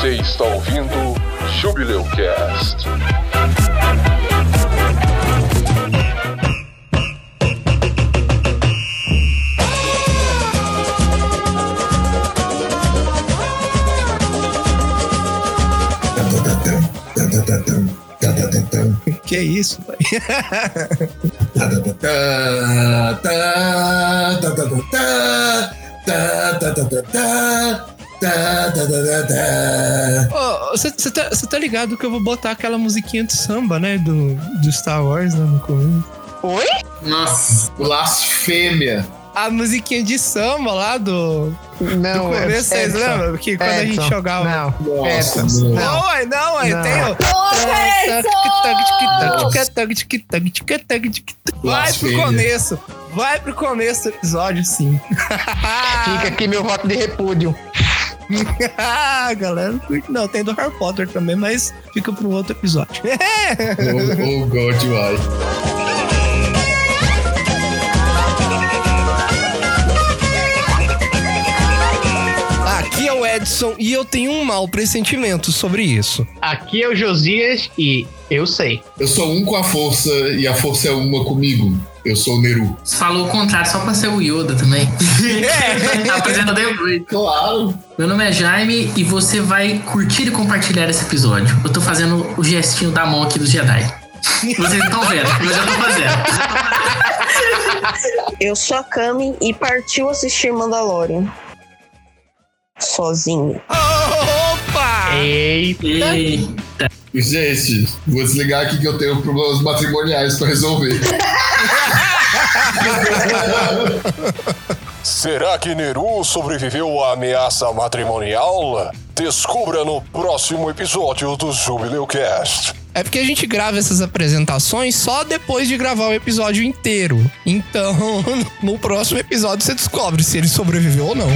Você está ouvindo Jubileu Cast. Que é isso, pai? Você tá, cê tá ligado que eu vou botar aquela musiquinha de samba, né? Do, do Star Wars lá no começo. Oi? Nossa, blasfêmia. A musiquinha de samba lá do. Não, do começo, vocês Edson. lembram? Que quando a gente Edson, jogava. Não, Nossa, Edson, não. Não, ué, não, ué, Não. tem o. Vai pro começo. Vai pro começo do episódio, sim. Fica aqui meu voto de repúdio. Ah, galera. não curte Não, tem do Harry Potter também, mas fica pro outro episódio. Oh, oh God, why? Aqui é o Edson e eu tenho um mau pressentimento sobre isso. Aqui é o Josias e eu sei. Eu sou um com a força e a força é uma comigo. Eu sou o Neru. Você falou o contrário só pra ser o Yoda também. Apresenta depois. Claro. Meu nome é Jaime e você vai curtir e compartilhar esse episódio. Eu tô fazendo o gestinho da mão aqui do Jedi. Vocês estão vendo, eu já tô fazendo. Eu sou a Kami e partiu assistir Mandalorian. Sozinho. Opa! Eita. Eita. Gente, vou desligar aqui que eu tenho problemas matrimoniais pra resolver. Será que Neru sobreviveu à ameaça matrimonial? Descubra no próximo episódio do Jubileu Cast. É porque a gente grava essas apresentações só depois de gravar o episódio inteiro. Então, no próximo episódio você descobre se ele sobreviveu ou não.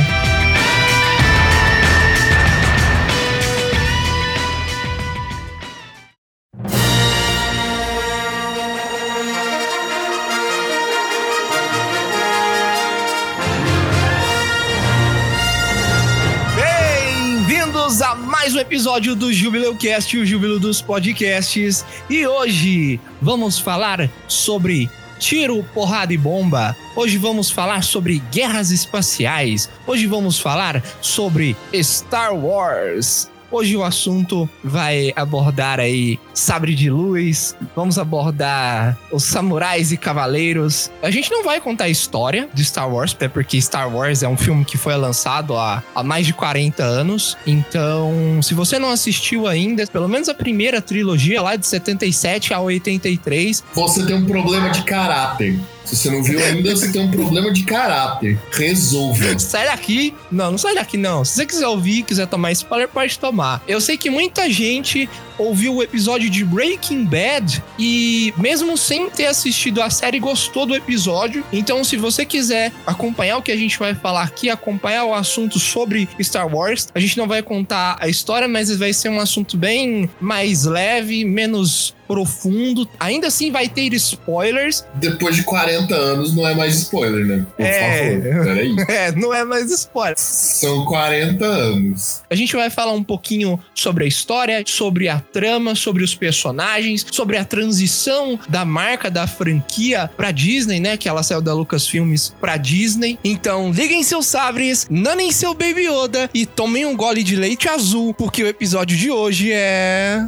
Episódio do Jubileu Cast, o Júbilo dos Podcasts. E hoje vamos falar sobre tiro, porrada e bomba. Hoje vamos falar sobre guerras espaciais. Hoje vamos falar sobre Star Wars. Hoje o assunto vai abordar aí sabre de luz, vamos abordar os samurais e cavaleiros. A gente não vai contar a história de Star Wars, até porque Star Wars é um filme que foi lançado há, há mais de 40 anos. Então, se você não assistiu ainda, pelo menos a primeira trilogia lá de 77 a 83, Você tem um problema de caráter. Se você não viu ainda, você tem um problema de caráter. Resolva. Sai daqui. Não, não sai daqui, não. Se você quiser ouvir, quiser tomar spoiler, pode tomar. Eu sei que muita gente ouviu o episódio de Breaking Bad e, mesmo sem ter assistido a série, gostou do episódio. Então, se você quiser acompanhar o que a gente vai falar aqui, acompanhar o assunto sobre Star Wars, a gente não vai contar a história, mas vai ser um assunto bem mais leve, menos profundo. Ainda assim, vai ter spoilers. Depois de 40 anos, não é mais spoiler, né? Por É. favor, peraí. É, não é mais spoiler. São 40 anos. A gente vai falar um pouquinho sobre a história, sobre a trama, sobre os personagens, sobre a transição da marca da franquia pra Disney, né? Que ela saiu da Lucasfilmes pra Disney. Então, liguem seus sabres, nanem seu Baby Yoda e tomem um gole de leite azul, porque o episódio de hoje é.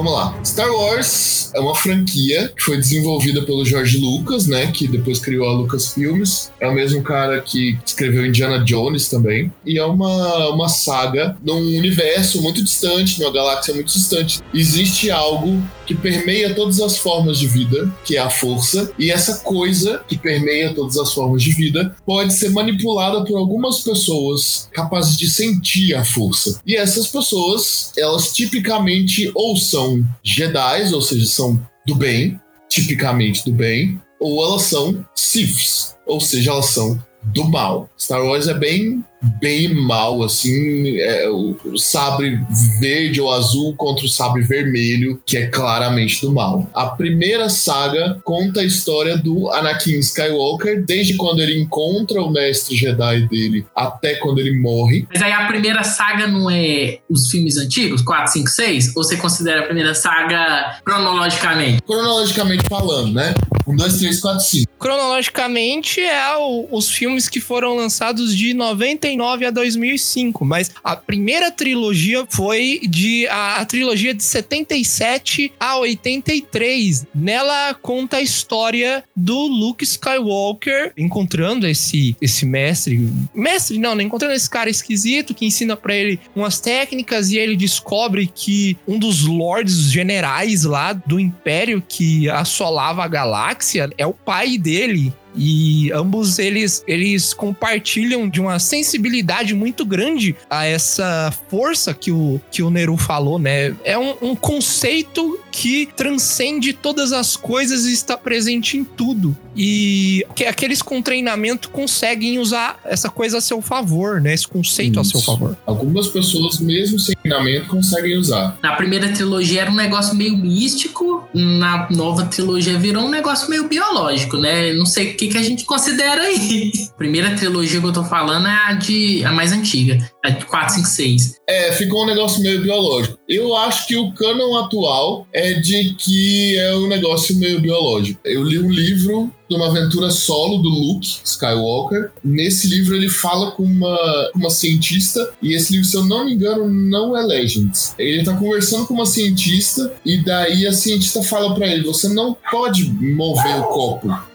Vamos lá. Star Wars é uma franquia que foi desenvolvida pelo George Lucas, né? Que depois criou a Lucasfilmes. É o mesmo cara que escreveu Indiana Jones também. E é uma, uma saga num universo muito distante, numa galáxia muito distante. Existe algo que permeia todas as formas de vida, que é a força. E essa coisa que permeia todas as formas de vida pode ser manipulada por algumas pessoas capazes de sentir a força. E essas pessoas, elas tipicamente ou são Jedi, ou seja, são do bem, tipicamente do bem, ou elas são Siths, ou seja, elas são do mal. Star Wars é bem bem mal, assim, é, o, o sabre verde ou azul contra o sabre vermelho, que é claramente do mal. A primeira saga conta a história do Anakin Skywalker, desde quando ele encontra o mestre Jedi dele até quando ele morre. Mas aí a primeira saga não é os filmes antigos, 4, 5, 6? Ou você considera a primeira saga cronologicamente? Cronologicamente falando, né? Um, dois, três, quatro, cinco. Cronologicamente é o- os filmes que foram lançados de 99 a 2005, mas a primeira trilogia foi de a, a trilogia de 77 a 83. Nela conta a história do Luke Skywalker encontrando esse esse mestre, mestre não, né? encontrando esse cara esquisito que ensina pra ele umas técnicas e ele descobre que um dos lords generais lá do império que assolava a galáxia é o pai dele. E ambos eles, eles compartilham de uma sensibilidade muito grande a essa força que o, que o Neru falou, né? É um, um conceito que transcende todas as coisas e está presente em tudo. E que aqueles com treinamento conseguem usar essa coisa a seu favor, né? Esse conceito a seu Isso. favor. Algumas pessoas, mesmo sem treinamento, conseguem usar. Na primeira trilogia era um negócio meio místico, na nova trilogia virou um negócio meio biológico, né? Não sei o que, que a gente considera aí. Primeira trilogia que eu tô falando é a de a mais antiga, a de 4, 5, 6. É, ficou um negócio meio biológico. Eu acho que o canon atual é de que é um negócio meio biológico. Eu li um livro de uma aventura solo do Luke Skywalker. Nesse livro ele fala com uma, uma cientista, e esse livro, se eu não me engano, não é Legends. Ele tá conversando com uma cientista, e daí a cientista fala pra ele: você não pode mover o copo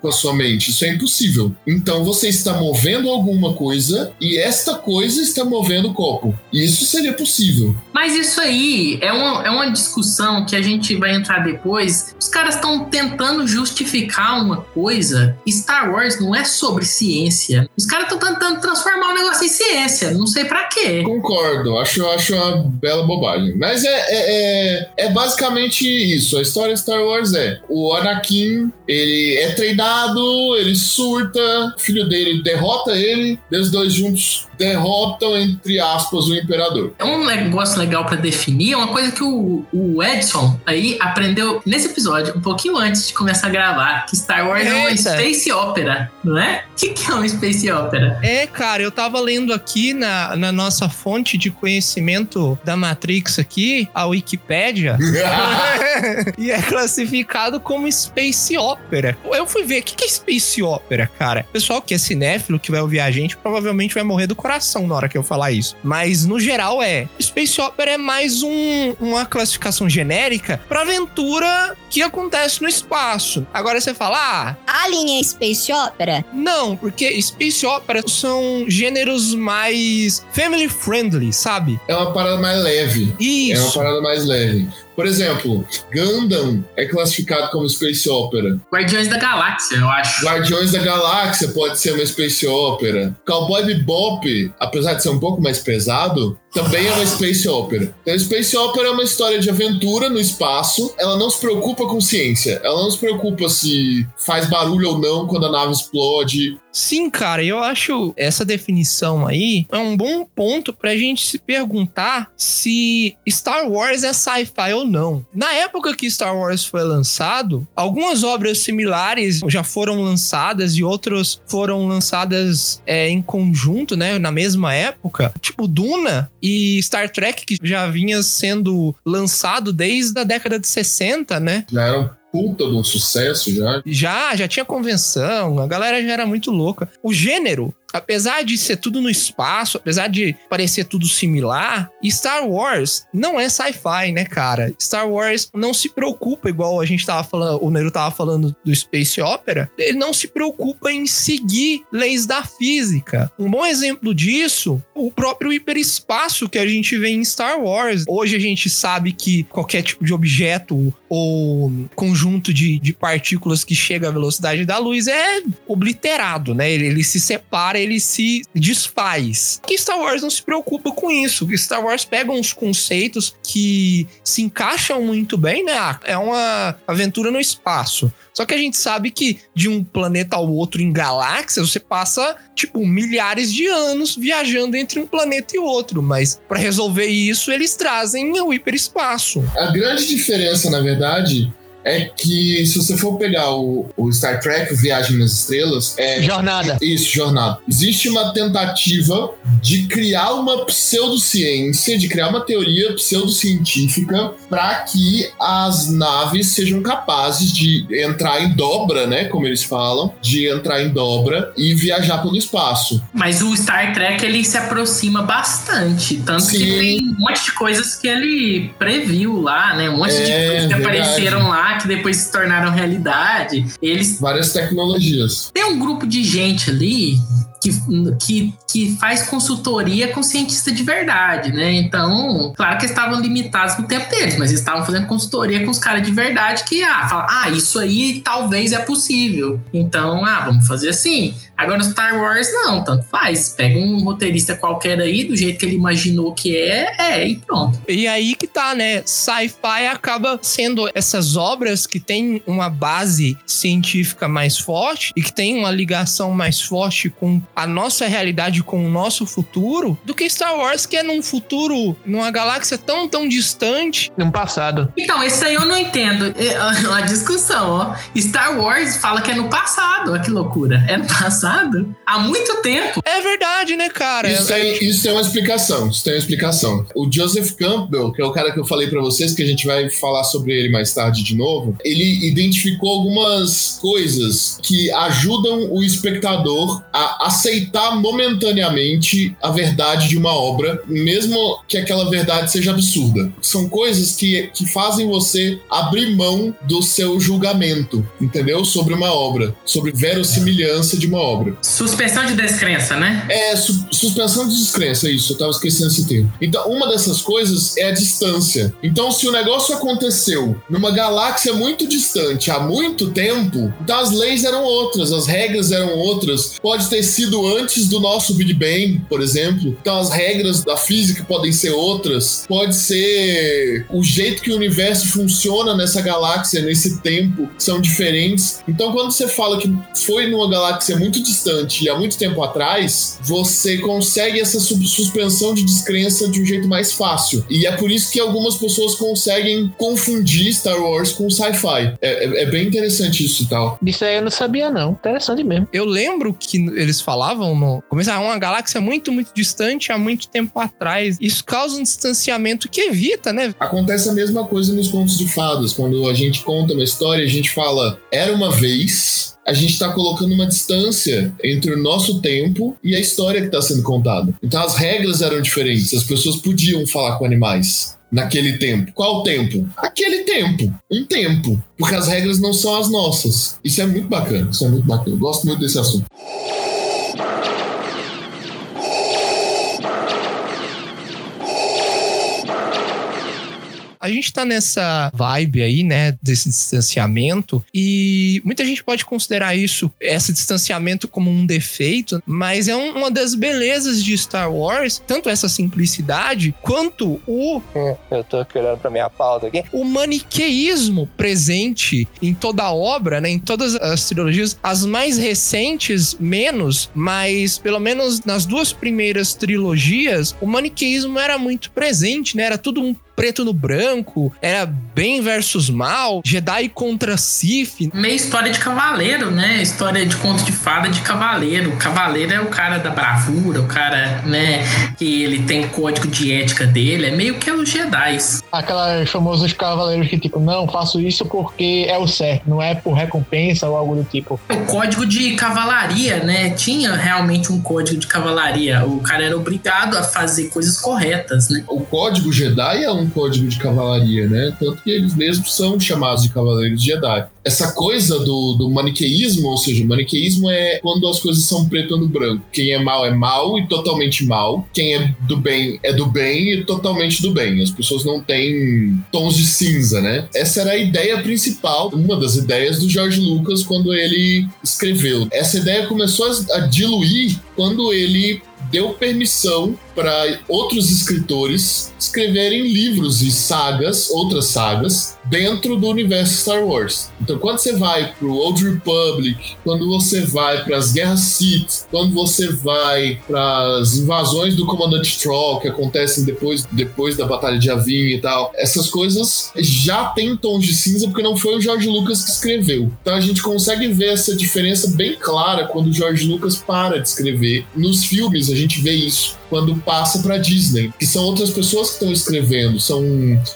com a sua mente. Isso é impossível. Então você está movendo alguma coisa e esta coisa está movendo o copo. Isso seria possível. Mas isso aí é uma, é uma discussão que a gente vai entrar depois. Os caras estão tentando justificar uma coisa. Star Wars não é sobre ciência. Os caras estão tentando transformar o negócio em ciência. Não sei pra quê. Concordo, acho, acho uma bela bobagem. Mas é, é, é, é basicamente isso. A história de Star Wars é: o Anakin ele é treinado, ele surta, o filho dele derrota ele, e os dois juntos derrotam, entre aspas, o imperador. É um negócio legal pra definir, é uma coisa que o, o Edson aí aprendeu nesse episódio, um pouquinho antes de começar a gravar, que Star Wars é uma Eita. space opera, não é? O que, que é uma space opera? É, cara, eu tava lendo aqui na, na nossa fonte de conhecimento da Matrix aqui, a Wikipédia. e é classificado como Space Opera. Eu fui ver, o que que é Space Opera, cara? O pessoal que é cinéfilo, que vai ouvir a gente, provavelmente vai morrer do coração na hora que eu falar isso. Mas, no geral, é. Space Opera é mais um- uma classificação genérica pra aventura que acontece no espaço. Agora você fala, ah, A linha Space Opera não, porque Space Opera são gêneros mais family friendly, sabe? É uma parada mais leve. É uma Isso. parada mais leve. Por exemplo, Gundam é classificado como Space Opera. Guardiões da Galáxia, eu acho. Guardiões da Galáxia pode ser uma Space Opera. Cowboy Bebop, apesar de ser um pouco mais pesado, também é uma Space Opera. Então, Space Opera é uma história de aventura no espaço. Ela não se preocupa com ciência. Ela não se preocupa se faz barulho ou não quando a nave explode. Sim, cara, eu acho essa definição aí é um bom ponto pra gente se perguntar se Star Wars é sci-fi ou não. Na época que Star Wars foi lançado, algumas obras similares já foram lançadas e outras foram lançadas é, em conjunto, né, na mesma época, tipo Duna e Star Trek, que já vinha sendo lançado desde a década de 60, né? Já era um puta de um sucesso já. Já, já tinha convenção, a galera já era muito louca. O gênero, apesar de ser tudo no espaço, apesar de parecer tudo similar, Star Wars não é sci-fi, né, cara? Star Wars não se preocupa, igual a gente tava falando, o Nero tava falando do Space Opera, ele não se preocupa em seguir leis da física. Um bom exemplo disso, o próprio hiperespaço que a gente vê em Star Wars. Hoje a gente sabe que qualquer tipo de objeto ou conjunto de, de partículas que chega à velocidade da luz é obliterado, né? Ele, ele se separa ele se desfaz. Que Star Wars não se preocupa com isso. Star Wars pega uns conceitos que se encaixam muito bem, né? Ah, É uma aventura no espaço. Só que a gente sabe que de um planeta ao outro em galáxias, você passa, tipo, milhares de anos viajando entre um planeta e outro. Mas para resolver isso, eles trazem o hiperespaço. A grande diferença, na verdade, é que se você for pegar o, o Star Trek, o Viagem nas Estrelas, é Jornada. isso, jornada. Existe uma tentativa de criar uma pseudociência, de criar uma teoria pseudocientífica para que as naves sejam capazes de entrar em dobra, né, como eles falam, de entrar em dobra e viajar pelo espaço. Mas o Star Trek ele se aproxima bastante. Tanto que Sim. tem um monte de coisas que ele previu lá, né? Um monte de É, coisas que verdade. apareceram lá, que depois se tornaram realidade. Eles Várias tecnologias. tem um grupo de gente ali que, que, que faz consultoria com cientista de verdade, né? Então, claro que estavam limitados no tempo deles, mas estavam fazendo consultoria com os caras de verdade que, ah, fala, ah, isso aí talvez é possível. Então, ah, vamos fazer assim. Agora Star Wars, não, tanto faz. Pega um roteirista qualquer aí, do jeito que ele imaginou que é, é, e pronto. E aí que tá, né? Sci-fi acaba sendo essas obras que têm uma base científica mais forte e que tem uma ligação mais forte com a nossa realidade, com o nosso futuro, do que Star Wars, que é num futuro, numa galáxia tão, tão distante. No passado. Então, esse aí eu não entendo. É uma discussão, ó. Star Wars fala que é no passado. Olha que loucura. É no passado? Há muito tempo. É verdade, né, cara? Isso É- tem, isso tem uma explicação. Isso tem uma explicação. O Joseph Campbell, que é o cara que eu falei pra vocês, que a gente vai falar sobre ele mais tarde de novo, ele identificou algumas coisas que ajudam o espectador a aceitar momentaneamente a verdade de uma obra, mesmo que aquela verdade seja absurda. São coisas que, que fazem você abrir mão do seu julgamento, entendeu? Sobre uma obra, sobre verossimilhança de uma obra. Suspensão de descrença, né? É, su- suspensão de descrença, isso, eu tava esquecendo esse termo. Então, uma dessas coisas é a distância. Então, se o negócio aconteceu numa galáxia muito distante há muito tempo, então as leis eram outras, as regras eram outras. Pode ter sido antes do nosso Big Bang, por exemplo. Então, as regras da física podem ser outras. Pode ser o jeito que o universo funciona nessa galáxia, nesse tempo, são diferentes. Então, quando você fala que foi numa galáxia muito distante e há muito tempo atrás, você consegue essa suspensão de descrença de um jeito mais fácil. E é por isso que algumas pessoas conseguem confundir Star Wars com sci-fi. É, é- é bem interessante isso e tal. Disso aí eu não sabia, não. Interessante mesmo. Eu lembro que eles falavam no começo, ah, uma galáxia muito, muito distante há muito tempo atrás. Isso causa um distanciamento que evita, né? Acontece a mesma coisa nos contos de fadas. Quando a gente conta uma história, a gente fala, era uma vez. A gente está colocando uma distância entre o nosso tempo e a história que está sendo contada. Então as regras eram diferentes. As pessoas podiam falar com animais naquele tempo. Qual tempo? Aquele tempo. Um tempo. Porque as regras não são as nossas. Isso é muito bacana. Isso é muito bacana. Eu gosto muito desse assunto. A gente tá nessa vibe aí, né, desse distanciamento, e muita gente pode considerar isso, esse distanciamento, como um defeito, mas é um- uma das belezas de Star Wars, tanto essa simplicidade, quanto o. Eu tô querendo pra minha pauta aqui. O maniqueísmo presente em toda a obra, né, em todas as trilogias, as mais recentes, menos, mas pelo menos nas duas primeiras trilogias, o maniqueísmo era muito presente, né, era tudo um preto no branco, era bem versus mal, Jedi contra Sith. Meio história de cavaleiro, né? História de conto de fada de cavaleiro. O cavaleiro é o cara da bravura, o cara, né, que ele tem código de ética dele. É meio que os Jedi. Aquelas famosos cavaleiros que, tipo, não, faço isso porque é o certo, não é por recompensa ou algo do tipo. O código de cavalaria, né? Tinha realmente um código de cavalaria. O cara era obrigado a fazer coisas corretas, né? O código Jedi é um código de cavalaria, né? Tanto que eles mesmos são chamados de cavaleiros Jedi. Essa coisa do, do maniqueísmo, ou seja, o maniqueísmo é quando as coisas são preto no branco. Quem é mal é mal e totalmente mal. Quem é do bem é do bem e totalmente do bem. As pessoas não têm tons de cinza, né? Essa era a ideia principal, uma das ideias do George Lucas quando ele escreveu. Essa ideia começou a diluir quando ele deu permissão para outros escritores escreverem livros e sagas, outras sagas, dentro do universo Star Wars. Então, quando você vai para o Old Republic, quando você vai para as Guerras Sith, quando você vai para as invasões do Comandante Troll, que acontecem depois, depois da Batalha de Avin e tal, essas coisas já tem tons de cinza porque não foi o George Lucas que escreveu. Então, a gente consegue ver essa diferença bem clara quando o George Lucas para de escrever. Nos filmes, a gente vê isso quando passa para Disney, que são outras pessoas que estão escrevendo, são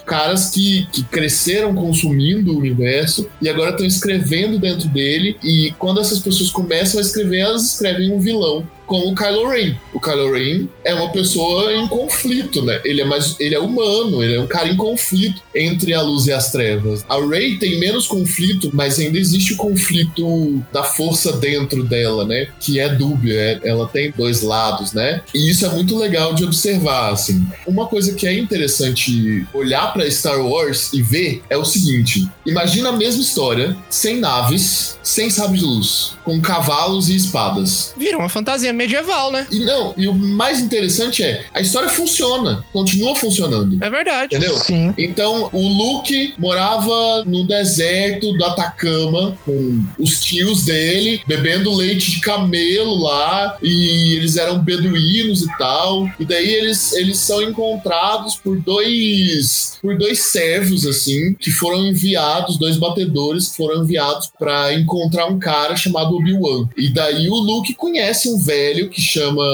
caras que, que cresceram consumindo o universo e agora estão escrevendo dentro dele. E quando essas pessoas começam a escrever, elas escrevem um vilão como o Kylo Ren. O Kylo Ren é uma pessoa em conflito, né? Ele é mais, ele é humano, ele é um cara em conflito entre a luz e as trevas. A Rey tem menos conflito, mas ainda existe o conflito da força dentro dela, né? Que é dúbio, é, ela tem dois lados, né? E isso é muito legal de observar, assim. Uma coisa que é interessante olhar para Star Wars e ver é o seguinte: imagina a mesma história, sem naves, sem sabre de luz, com cavalos e espadas. Vira uma fantasia medieval, né? E não, e o mais interessante é, a história funciona, continua funcionando. É verdade. Entendeu? Sim. Então, o Luke morava no deserto do Atacama com os tios dele, bebendo leite de camelo lá, e eles eram beduínos e tal. E daí eles, eles são encontrados por dois por dois servos assim, que foram enviados, dois batedores que foram enviados para encontrar um cara chamado Obi-Wan. E daí o Luke conhece um velho velho que chama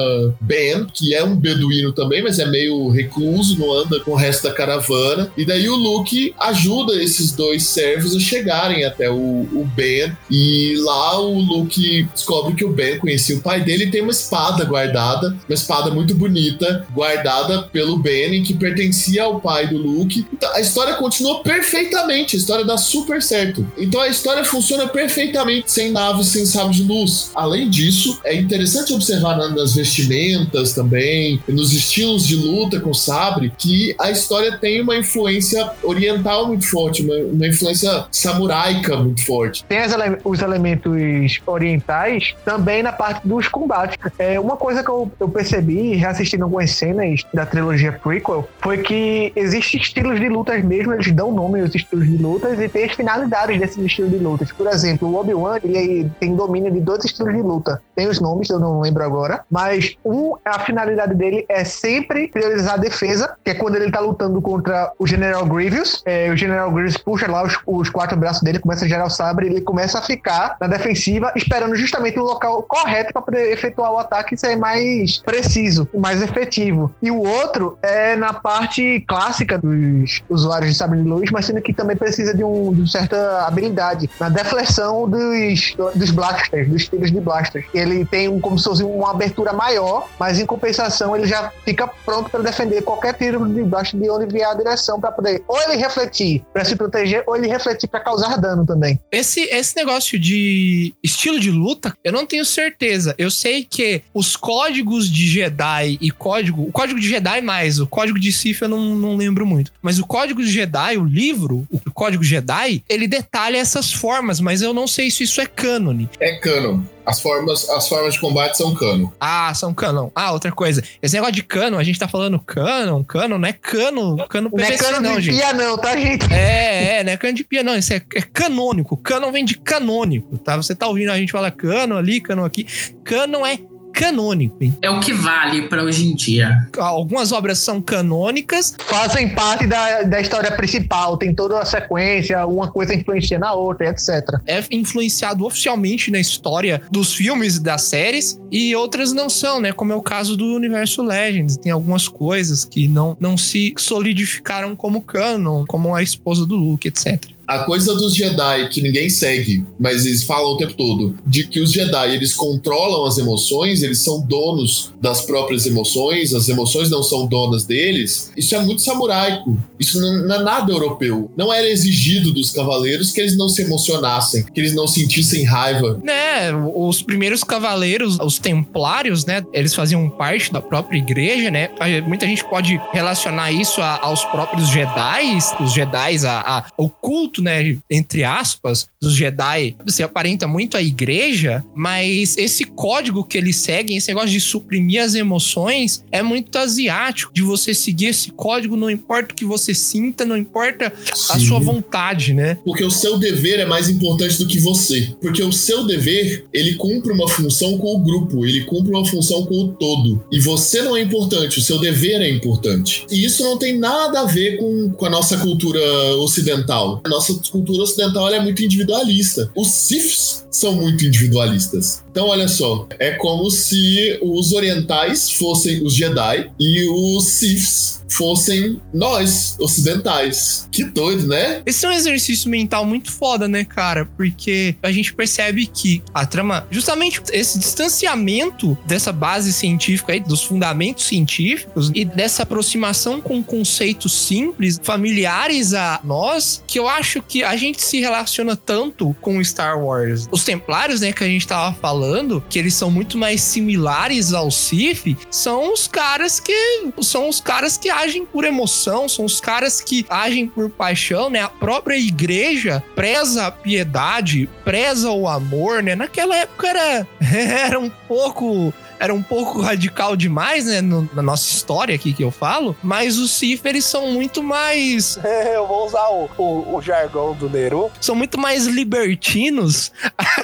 Ben, que é um beduíno também, mas é meio recluso, não anda com o resto da caravana. E daí o Luke ajuda esses dois servos a chegarem até o, o Ben. E lá o Luke descobre que o Ben conhecia o pai dele e tem uma espada guardada, uma espada muito bonita, guardada pelo Ben, que pertencia ao pai do Luke. Então, a história continua perfeitamente, a história dá super certo. Então a história funciona perfeitamente sem naves, sem sábio de luz. Além disso, é interessante observar nas vestimentas também, nos estilos de luta com sabre, que a história tem uma influência oriental muito forte, uma, uma influência samuraica muito forte. Tem ele os elementos orientais também na parte dos combates. É, uma coisa que eu, eu percebi, reassistindo algumas cenas da trilogia prequel, foi que existem estilos de lutas mesmo, eles dão nome aos estilos de lutas e tem as finalidades desses estilos de lutas. Por exemplo, o Obi-Wan ele tem domínio de dois estilos de luta. Tem os nomes, eu não lembro agora. Mas um, a finalidade dele é sempre priorizar a defesa, que é quando ele tá lutando contra o General Grievous. É, o General Grievous puxa lá os, os, quatro braços dele, começa a gerar o sabre, ele começa a ficar na defensiva, esperando justamente o local correto para poder efetuar o ataque e ser mais preciso, mais efetivo. E o outro é na parte clássica dos usuários de sabre de luz, mas sendo que também precisa de, um, de uma certa habilidade na deflexão dos, dos blasters, dos tiros de blasters. Ele tem um, como se fosse uma abertura maior, mas em compensação ele já fica pronto para defender qualquer tiro de baixo de onde vier a direção para poder ou ele refletir para se proteger ou ele refletir para causar dano também. Esse, esse negócio de estilo de luta, eu não tenho certeza. Eu sei que os códigos de Jedi e código, o código de Jedi mais, o código de Sith eu não, não lembro muito, mas o código de Jedi, o livro, o código Jedi, ele detalha essas formas, mas eu não sei se isso é cânone. É canon. As formas, as formas de combate são cano. Ah, são canon. Ah, outra coisa. Esse negócio de cano, a gente tá falando canon, cano, não é cano, cano Não é cano não, de gente. pia não, tá, gente? É, é, não é cano de pia, não. Isso é, é canônico. Canon vem de canônico, tá? Você tá ouvindo a gente falar cano ali, cano aqui. Canon é canônico. Hein? É o que vale para hoje em dia. Algumas obras são canônicas. Fazem parte da, da história principal, tem toda a sequência, uma coisa influencia na outra, etc. É influenciado oficialmente na história dos filmes e das séries, e outras não são, né? Como é o caso do universo Legends. Tem algumas coisas que não, não se solidificaram como canon, como a esposa do Luke, etc. A coisa dos Jedi que ninguém segue, mas eles falam o tempo todo, de que os Jedi eles controlam as emoções, eles são donos das próprias emoções, as emoções não são donas deles. Isso é muito samuraico. Isso não, é nada europeu. Não era exigido dos cavaleiros que eles não se emocionassem, que eles não sentissem raiva. Né, os primeiros cavaleiros, os templários, né, eles faziam parte da própria igreja, né? Muita gente pode relacionar isso a, aos próprios Jedi, os Jedi, a, a, culto, né, entre aspas, dos Jedi, se aparenta muito a igreja, mas esse código que eles seguem, esse negócio de suprimir as emoções, é muito asiático, de você seguir esse código, não importa o que você sinta, não importa Sim. a sua vontade, né? Porque o seu dever é mais importante do que você. Porque o seu dever, ele cumpre uma função com o grupo, ele cumpre uma função com o todo. E você não é importante, o seu dever é importante. E isso não tem nada a ver com, com a nossa cultura ocidental. A nossa cultura ocidental é muito individualista. Os Siths são muito individualistas. Então, olha só, é como se os orientais fossem os Jedi e os Siths fossem nós, ocidentais. Que doido, né? Esse é um exercício mental muito foda, né, cara? Porque a gente percebe que a trama, justamente esse distanciamento dessa base científica aí, dos fundamentos científicos e dessa aproximação com conceitos simples, familiares a nós, que eu acho que a gente se relaciona tanto com Star Wars. Os Templários, né, que a gente tava falando, que eles são muito mais similares ao Sith, são os caras que são os caras que agem por emoção, são os caras que agem por paixão, né? A própria igreja preza a piedade, preza o amor, né? Naquela época era, era um pouco era um pouco radical demais, né? No, na nossa história aqui que eu falo. Mas os eles são muito mais. eu vou usar o, o, o jargão do Neru. São muito mais libertinos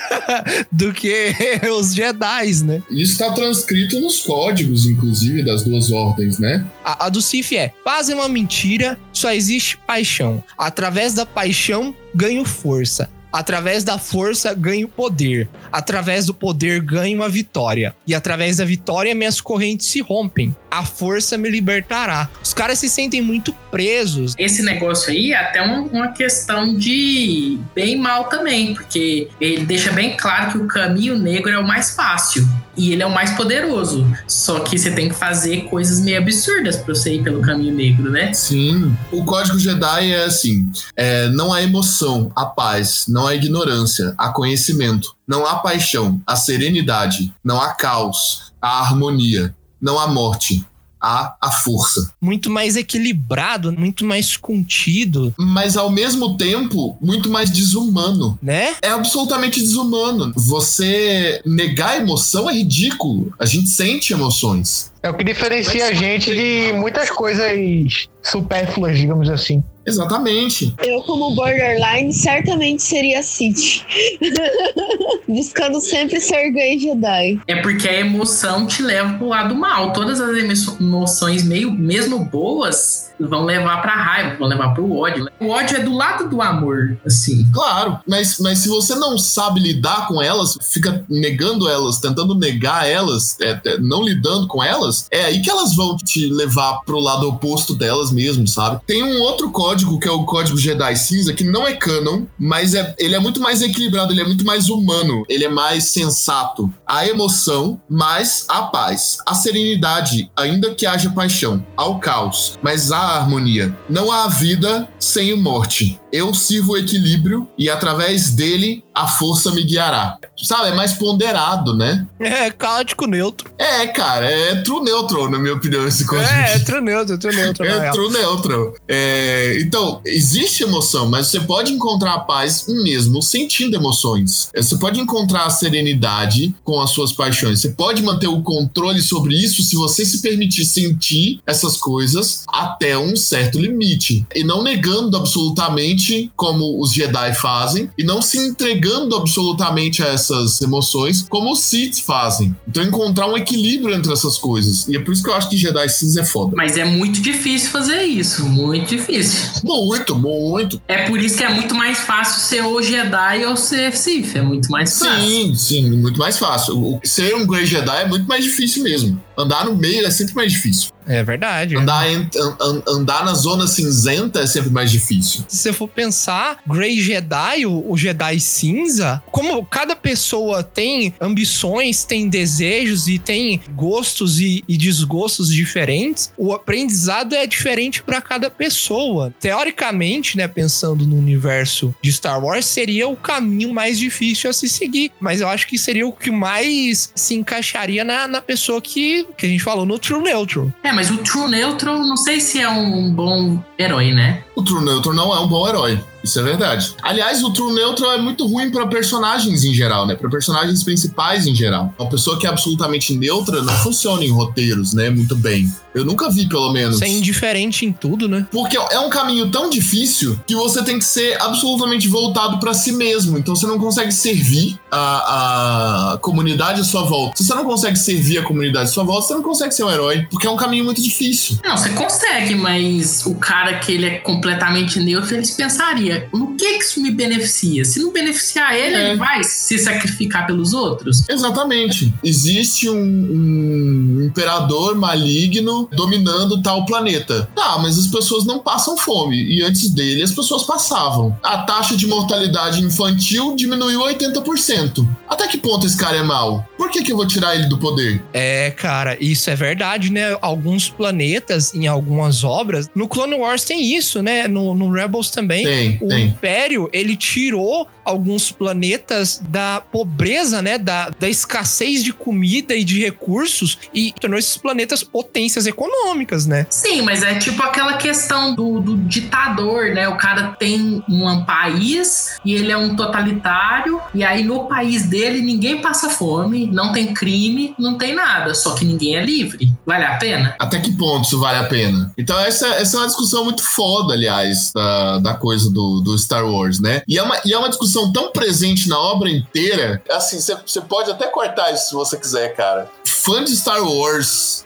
do que os Jedi, né? Isso está transcrito nos códigos, inclusive, das duas ordens, né? A, a do Sith é: é uma mentira, só existe paixão. Através da paixão, ganho força. Através da força ganho poder. Através do poder ganho a vitória. E através da vitória minhas correntes se rompem. A força me libertará. Os caras se sentem muito presos. Esse negócio aí é até uma questão de bem mal também, porque ele deixa bem claro que o caminho negro é o mais fácil e ele é o mais poderoso. Só que você tem que fazer coisas meio absurdas pra você ir pelo caminho negro, né? Sim. O código Jedi é assim: é, não há emoção, há paz, não há ignorância, há conhecimento, não há paixão, há serenidade, não há caos, há harmonia, não há morte, a, a força. Muito mais equilibrado, muito mais contido. Mas ao mesmo tempo, muito mais desumano. Né? É absolutamente desumano. Você negar a emoção é ridículo. A gente sente emoções. É o que diferencia a gente de muitas coisas supérfluas, digamos assim. Exatamente. Eu, como borderline, certamente seria City. Buscando sempre ser gay Jedi. É porque a emoção te leva pro lado mal. Todas as emoções, meio, mesmo boas, vão levar pra raiva, vão levar pro ódio. O ódio é do lado do amor, assim. Claro, mas, mas se você não sabe lidar com elas, fica negando elas, tentando negar elas, é, é, não lidando com elas, é aí que elas vão te levar pro lado oposto delas mesmo, sabe? Tem um outro código que é o código Jedi Cinza, que não é canon, mas é, ele é muito mais equilibrado, ele é muito mais humano, ele é mais sensato. A emoção, mais a paz. A serenidade, ainda que haja paixão. Ao caos, mas a harmonia. Não há vida sem morte. Eu sirvo o equilíbrio e através dele a força me guiará. Sabe, é mais ponderado, né? É, caótico neutro. É, cara, é true neutral, na minha opinião, esse código. É, é true neutro, true neutro. É true neutral. É, então, existe emoção, mas você pode encontrar a paz mesmo sentindo emoções. Você pode encontrar a serenidade com as suas paixões. Você pode manter o controle sobre isso se você se permitir sentir essas coisas até um certo limite. E não negando absolutamente como os Jedi fazem, e não se entregando absolutamente a essas emoções como os Sith fazem. Então encontrar um equilíbrio entre essas coisas. E é por isso que eu acho que Jedi Cinza é foda. Mas é muito difícil fazer isso, muito difícil. Muito, muito. É por isso que é muito mais fácil ser o Jedi ou ser Sith, é muito mais fácil. Sim, sim, muito mais fácil. Ser um Grey Jedi é muito mais difícil mesmo. Andar no meio é sempre mais difícil. É verdade. Andar, an- an- andar na zona cinzenta é sempre mais difícil. Se você for pensar, Grey Jedi, o, o Jedi cinza, como cada pessoa tem ambições, tem desejos e tem gostos e, e desgostos diferentes, o aprendizado é diferente para cada pessoa. Teoricamente, né, pensando no universo de Star Wars, seria o caminho mais difícil a se seguir, mas eu acho que seria o que mais se encaixaria na, na pessoa que, que a gente falou, no True Neutral. É, mas o True Neutral não sei se é um bom herói, né? O True Neutral não é um bom herói. Isso é verdade. Aliás, o True Neutral é muito ruim pra personagens em geral, né? Pra personagens principais em geral. Uma pessoa que é absolutamente neutra não funciona em roteiros, né? Muito bem. Eu nunca vi, pelo menos. Ser indiferente em tudo, né? Porque é um caminho tão difícil que você tem que ser absolutamente voltado pra si mesmo. Então você não consegue servir a, a comunidade à sua volta. Se você não consegue servir a comunidade à sua volta, você não consegue ser um herói. Porque é um caminho muito difícil. Não, você consegue, mas o cara que ele é completamente neutro, eles pensaria, no que que isso me beneficia? Se não beneficiar ele, É. ele vai se sacrificar pelos outros? Exatamente. Existe um, um imperador maligno dominando tal planeta. Tá, mas as pessoas não passam fome. E antes dele, as pessoas passavam. A taxa de mortalidade infantil diminuiu 80%. Até que ponto esse cara é mau? Por que, que eu vou tirar ele do poder? É, cara, isso é verdade, né? Alguns planetas, em algumas obras, no Clone Wars tem isso, né? No, no Rebels também. Tem, O. Império, ele tirou alguns planetas da pobreza, né? Da, da escassez de comida e de recursos e tornou esses planetas potências econômicas, né? Sim, mas é tipo aquela questão do, do ditador, né? O cara tem um país e ele é um totalitário, e aí no país dele ninguém passa fome, não tem crime, não tem nada, só que ninguém é livre. Vale a pena? Até que ponto isso vale a pena? Então, essa, essa é uma discussão muito foda, aliás, da, da coisa do, do Star Wars, né? E é, uma, e é uma discussão tão presente na obra inteira. Assim, você pode até cortar isso se você quiser, cara. Fã de Star Wars.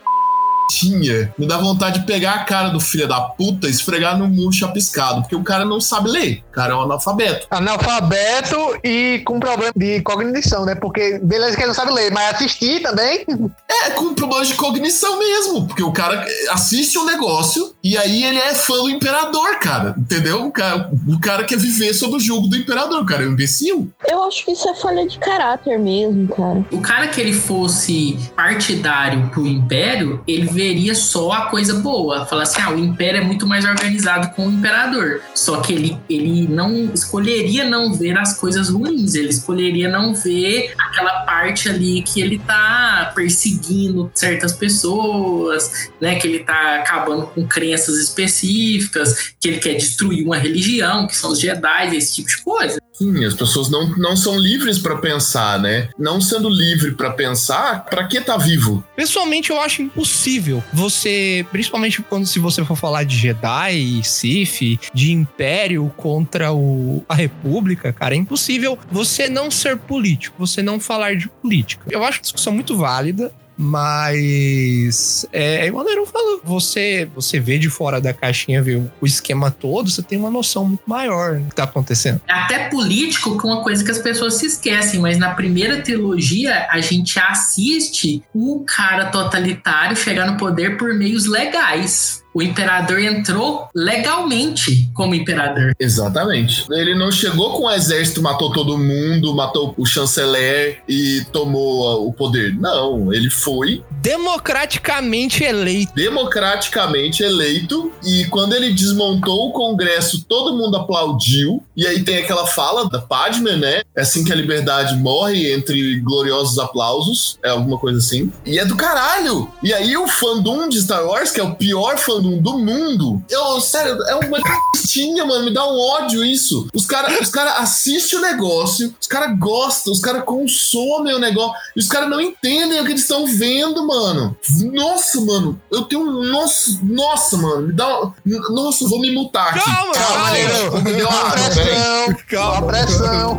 Tinha, me dá vontade de pegar a cara do filho da puta e esfregar no muro chapiscado, porque o cara não sabe ler, o cara é um analfabeto. Analfabeto e com problema de cognição, né? Porque beleza que ele não sabe ler, mas assistir também. É com problemas de cognição mesmo, porque o cara assiste um negócio e aí ele é fã do imperador, cara, entendeu? O cara, o cara quer viver sob o jugo do imperador, o cara é um imbecil. Eu acho que isso é falha de caráter mesmo, cara. O cara que ele fosse partidário pro Império, ele veria só a coisa boa. Falar assim, ah, o Império é muito mais organizado com o Imperador. Só que ele, ele não escolheria não ver as coisas ruins, ele escolheria não ver aquela parte ali que ele tá perseguindo certas pessoas, né? Que ele tá acabando com crenças específicas, que ele quer destruir uma religião, que são os Jedi, esse tipo de coisa. Sim, as pessoas não, não são livres pra pensar, né? Não sendo livre pra pensar, pra que tá vivo? Pessoalmente, eu acho impossível você, principalmente quando se você for falar de Jedi, Sith, de Império contra o, a República, cara, é impossível você não ser político, você não falar de política. Eu acho a discussão muito válida. Mas é, é igual o falou. Você, você vê de fora da caixinha, vê o, esquema todo, você tem uma noção muito maior do que tá acontecendo. Até político que é uma coisa que as pessoas se esquecem, mas na primeira trilogia a gente assiste o cara totalitário chegar no poder por meios legais. O imperador entrou legalmente como imperador. Exatamente. Ele não chegou com o exército, matou todo mundo, matou o chanceler e tomou o poder. Não, ele foi Democraticamente eleito. democraticamente eleito e quando ele desmontou o Congresso, todo mundo aplaudiu. E aí tem aquela fala da Padme, né? É assim que a liberdade morre entre gloriosos aplausos, é alguma coisa assim. E é do caralho. E aí o fandom de Star Wars, que é o pior fandom do mundo, eu, sério, é uma tinha, mano, me dá um ódio isso. Os caras os cara assistem o negócio, os caras gostam, os caras consomem o negócio, e os caras não entendem o que eles estão vendo, mano. Nossa, mano, eu tenho um. Nossa, nossa, mano, me dá. um- Nossa, eu vou me mutar aqui. Calma, calma. Neiro. Me deu uma pressão. Calma. Uma pressão.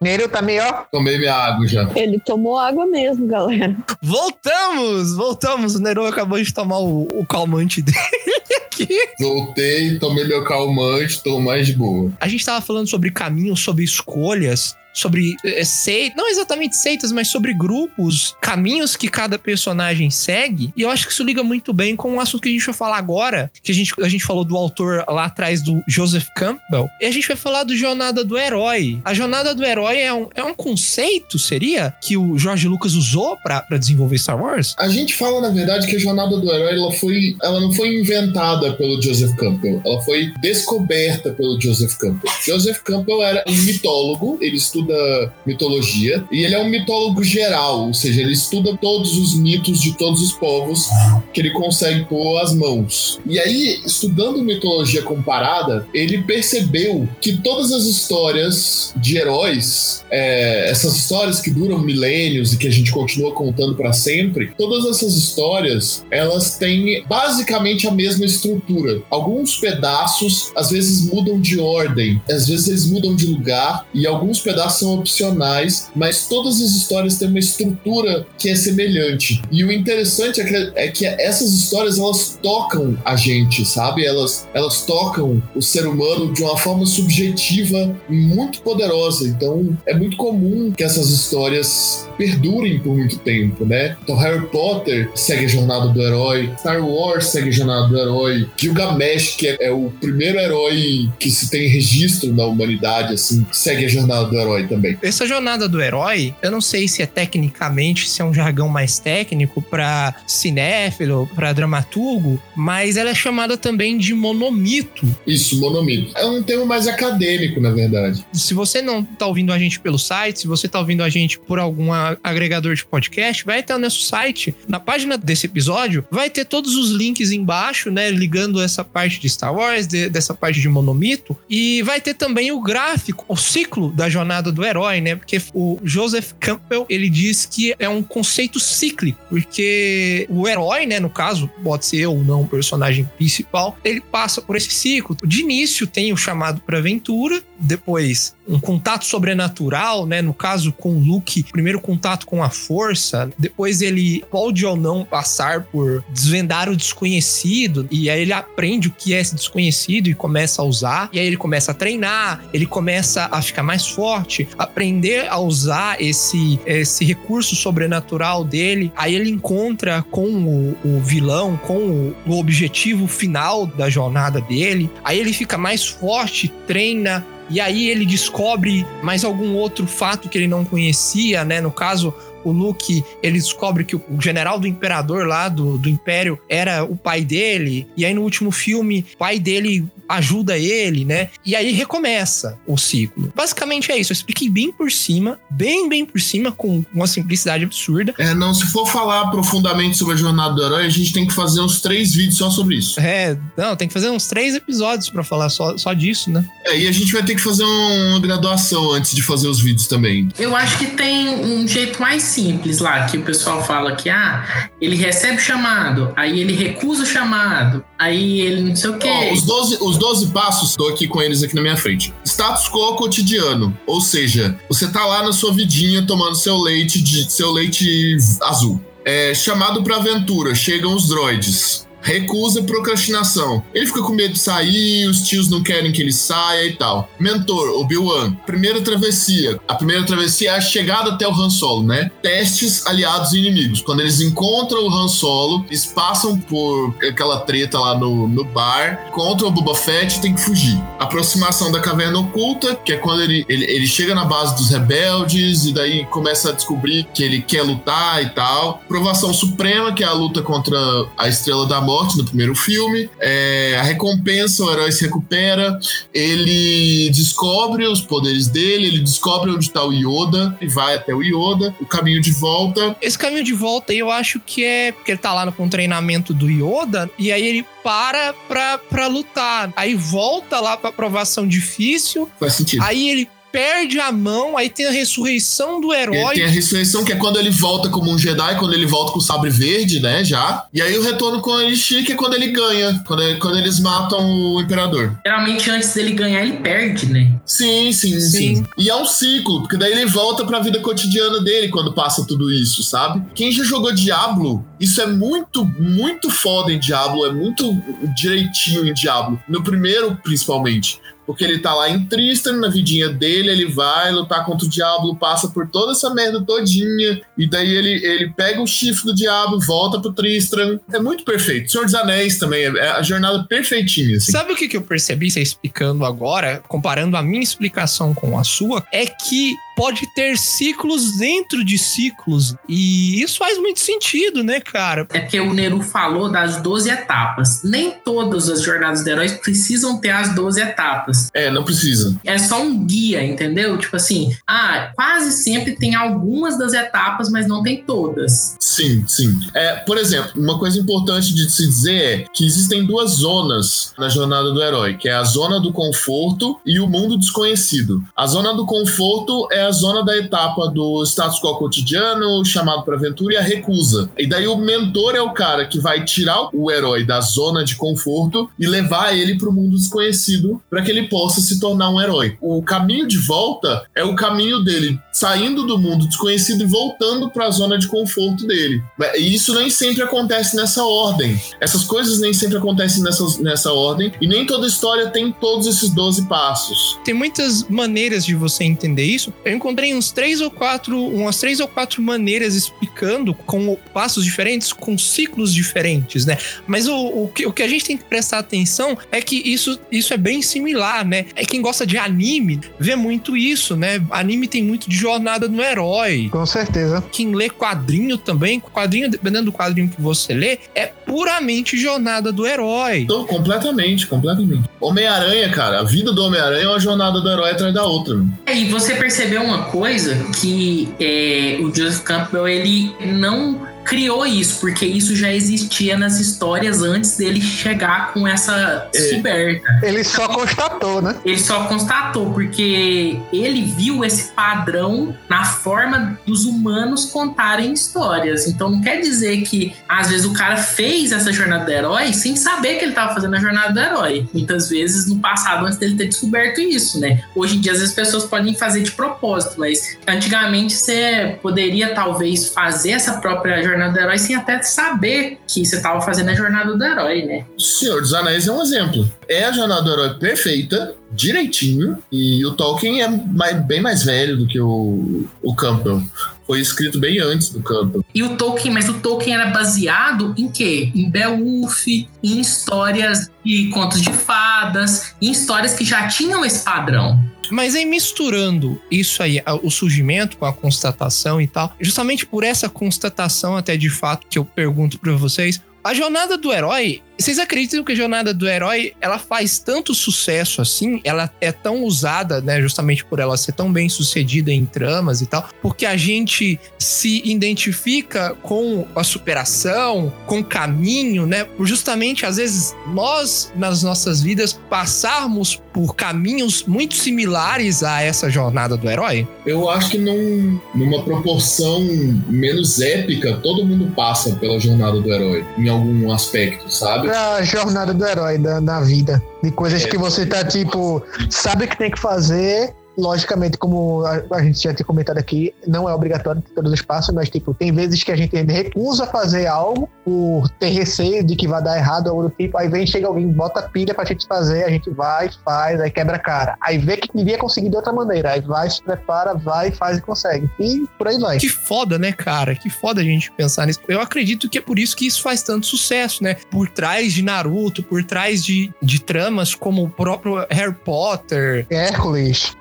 Neiro tá meio, ó. Tomei minha água já. Ele tomou água mesmo, galera. Voltamos! Voltamos! O Nero acabou de tomar o, o calmante dele. quê? Voltei, tomei meu calmante, tô mais de boa. A gente tava falando sobre caminhos, sobre escolhas, sobre é, seitas, não exatamente seitas, mas sobre grupos, caminhos que cada personagem segue. E eu acho que isso liga muito bem com o assunto que a gente vai falar agora, que a gente, a gente falou do autor lá atrás do Joseph Campbell. E a gente vai falar do Jornada do Herói. A Jornada do Herói é um, é um conceito, seria, que o Jorge Lucas usou para desenvolver Star Wars? A gente fala, na verdade, que a jornada do herói ela foi, ela não foi inventada pelo Joseph Campbell, ela foi descoberta pelo Joseph Campbell. Joseph Campbell era um mitólogo, ele estuda mitologia e ele é um mitólogo geral, ou seja, ele estuda todos os mitos de todos os povos que ele consegue pôr as mãos. E aí, estudando mitologia comparada, ele percebeu que todas as histórias de heróis, é, essas histórias que duram milênios e que a gente continua contando para sempre, todas essas histórias elas têm basicamente a mesma estrutura. Alguns pedaços às vezes mudam de ordem, às vezes eles mudam de lugar e alguns pedaços são opcionais, mas todas as histórias têm uma estrutura que é semelhante. E o interessante é que, é que essas histórias elas tocam a gente, sabe? Elas, elas tocam o ser humano de uma forma subjetiva muito poderosa. Então é muito comum que essas histórias perdurem por muito tempo, né? Então Harry Potter segue a jornada do herói, Star Wars segue a jornada do herói, Gilgamesh, que é, é o primeiro herói que se tem registro na humanidade, assim, segue a jornada do herói também. Essa jornada do herói, eu não sei se é tecnicamente, se é um jargão mais técnico para cinéfilo, para dramaturgo, mas ela é chamada também de monomito. Isso, monomito. É um termo mais acadêmico, na verdade. Se você não tá ouvindo a gente pelo site, se você tá ouvindo a gente por algum agregador de podcast, vai ter o nosso site, na página desse episódio, vai ter todos os links embaixo, né, ligando essa parte de Star Wars, de, dessa parte de monomito, e vai ter também o gráfico, o ciclo da jornada do herói, né? Porque o Joseph Campbell, ele diz que é um conceito cíclico, porque o herói, né, no caso, pode ser ou não o personagem principal, ele passa por esse ciclo. De início tem o chamado para aventura, depois um contato sobrenatural, né? No caso com o Luke, primeiro contato com a força, depois ele pode ou não passar por desvendar o desconhecido e aí ele aprende o que é esse desconhecido e começa a usar, e aí ele começa a treinar, ele começa a ficar mais forte, aprender a usar esse esse recurso sobrenatural dele. Aí ele encontra com o, o vilão, com o, o objetivo final da jornada dele. Aí ele fica mais forte, treina, e aí ele descobre mais algum outro fato que ele não conhecia, né? No caso, o Luke, ele descobre que o general do imperador lá do, do império era o pai dele. E aí no último filme, o pai dele ajuda ele, né? E aí recomeça o ciclo. Basicamente é isso. Eu expliquei bem por cima, bem, bem por cima, com uma simplicidade absurda. É, não, se for falar profundamente sobre a jornada do herói, a gente tem que fazer uns três vídeos só sobre isso. É, não, tem que fazer uns três episódios para falar só, só disso, né? É, e a gente vai ter que fazer uma graduação antes de fazer os vídeos também. Eu acho que tem um jeito mais simples lá, que o pessoal fala que, ah, ele recebe o chamado, aí ele recusa o chamado, aí ele não sei o quê. Os, 12, os 12 passos, estou aqui com eles aqui na minha frente. Status quo cotidiano, ou seja, você tá lá na sua vidinha tomando seu leite de seu leite azul. É, chamado para aventura, chegam os droids recusa procrastinação. Ele fica com medo de sair, os tios não querem que ele saia e tal. Mentor, Obi-Wan, primeira travessia. A primeira travessia é a chegada até o Han Solo, né? Testes aliados e inimigos. Quando eles encontram o Han Solo, eles passam por aquela treta lá no, no bar, encontram o Boba Fett tem que fugir. Aproximação da caverna oculta, que é quando ele, ele, ele chega na base dos rebeldes e daí começa a descobrir que ele quer lutar e tal. Provação suprema, que é a luta contra a Estrela da Morte morte no primeiro filme. É, a recompensa, o herói se recupera, ele descobre os poderes dele, ele descobre onde está o Yoda e vai até o Yoda, o caminho de volta. Esse caminho de volta eu acho que é porque ele tá lá com o treinamento do Yoda e aí ele para pra, pra lutar. Aí volta lá pra provação difícil. Faz sentido. Aí ele perde a mão, aí tem a ressurreição do herói. tem a ressurreição, que é quando ele volta como um Jedi, quando ele volta com o sabre verde, né, já. E aí o retorno com ele que é quando ele ganha, quando, ele- quando eles matam o Imperador. Geralmente antes dele ganhar, ele perde, né? Sim, sim, Sim. sim, E é um ciclo, porque daí ele volta pra vida cotidiana dele quando passa tudo isso, sabe? Quem já jogou Diablo, isso é muito, muito foda em Diablo, é muito direitinho em Diablo. No primeiro, principalmente. Porque ele tá lá em Tristan, na vidinha dele, ele vai lutar contra o Diablo, passa por toda essa merda todinha, e daí ele, ele pega o chifre do Diablo, volta pro Tristram. É muito perfeito. Senhor dos Anéis também, é é a jornada perfeitinha, assim. Sabe o que, que eu percebi, você explicando agora, comparando a minha explicação com a sua? É que pode ter ciclos dentro de ciclos. E isso faz muito sentido, né, cara? É porque o Neru falou das 12 etapas. Nem todas as jornadas de heróis precisam ter as 12 etapas. É, não precisa. É só um guia, entendeu? Tipo assim, ah, quase sempre tem algumas das etapas, mas não tem todas. Sim, sim. É, por exemplo, uma coisa importante de se dizer é que existem duas zonas na jornada do herói, que é a zona do conforto e o mundo desconhecido. A zona do conforto é a zona da etapa do status quo cotidiano, chamado para aventura e a recusa. E daí o mentor é o cara que vai tirar o herói da zona de conforto e levar ele para o mundo desconhecido para que ele possa se tornar um herói. O caminho de volta é o caminho dele saindo do mundo desconhecido e voltando para a zona de conforto dele. E isso nem sempre acontece nessa ordem. Essas coisas nem sempre acontecem nessa, nessa ordem e nem toda história tem todos esses 12 passos. Tem muitas maneiras de você entender isso. Eu encontrei uns três ou quatro, umas três ou quatro maneiras explicando com passos diferentes, com ciclos diferentes, né? Mas o, o, que, o que a gente tem que prestar atenção é que isso, isso é bem similar, né? É quem gosta de anime vê muito isso, né? Anime tem muito de jornada no herói. Com certeza. Quem lê quadrinho também, quadrinho, dependendo do quadrinho que você lê, é puramente jornada do herói. Então, completamente, completamente. Homem-Aranha, cara, a vida do Homem-Aranha é uma jornada do herói atrás da outra. E você percebeu uma coisa que é, o Joseph Campbell ele não criou isso, porque isso já existia nas histórias antes dele chegar com essa descoberta. Ele só constatou, né? Ele só constatou, porque ele viu esse padrão na forma dos humanos contarem histórias. Então não quer dizer que às vezes o cara fez essa jornada do herói sem saber que ele estava fazendo a jornada do herói. Muitas vezes no passado, antes dele ter descoberto isso, né? Hoje em dia, às vezes, as pessoas podem fazer de propósito, mas antigamente você poderia talvez fazer essa própria jornada do herói sem até saber que você estava fazendo a jornada do herói, né? Senhor dos Anéis é um exemplo. É a jornada do herói perfeita, direitinho, e o Tolkien é mais- bem mais velho do que o, o Campbell. Foi escrito bem antes do Campbell. E o Tolkien, mas o Tolkien era baseado em quê? Em Beowulf, em histórias de contos de fadas, em histórias que já tinham esse padrão. Mas aí misturando isso aí, o surgimento com a constatação e tal, justamente por essa constatação até de fato que eu pergunto pra vocês, a jornada do herói, vocês acreditam que a jornada do herói, ela faz tanto sucesso assim, ela é tão usada, né, justamente por ela ser tão bem sucedida em tramas e tal, porque a gente se identifica com a superação, com o caminho, né, justamente às vezes nós nas nossas vidas passarmos por caminhos muito similares a essa jornada do herói? Eu acho que num, numa proporção menos épica, todo mundo passa pela jornada do herói, em algum aspecto, sabe? A jornada do herói da, da vida. De coisas É. que você tá, tipo, sabe que tem que fazer. Logicamente, como a, gente já tinha comentado aqui, não é obrigatório ter todos os passos, mas, tipo, tem vezes que a gente recusa fazer algo por ter receio de que vai dar errado ou do tipo. Aí vem, chega alguém, bota pilha pra gente fazer, a gente vai, faz, aí quebra a cara. Aí vê que devia conseguir de outra maneira. Aí vai, se prepara, vai, faz e consegue. E por aí vai. Que foda, né, cara? Que foda a gente pensar nisso. Eu acredito que é por isso que isso faz tanto sucesso, né? Por trás de Naruto, por trás de, de tramas como o próprio Harry Potter, Hércules. Hércules,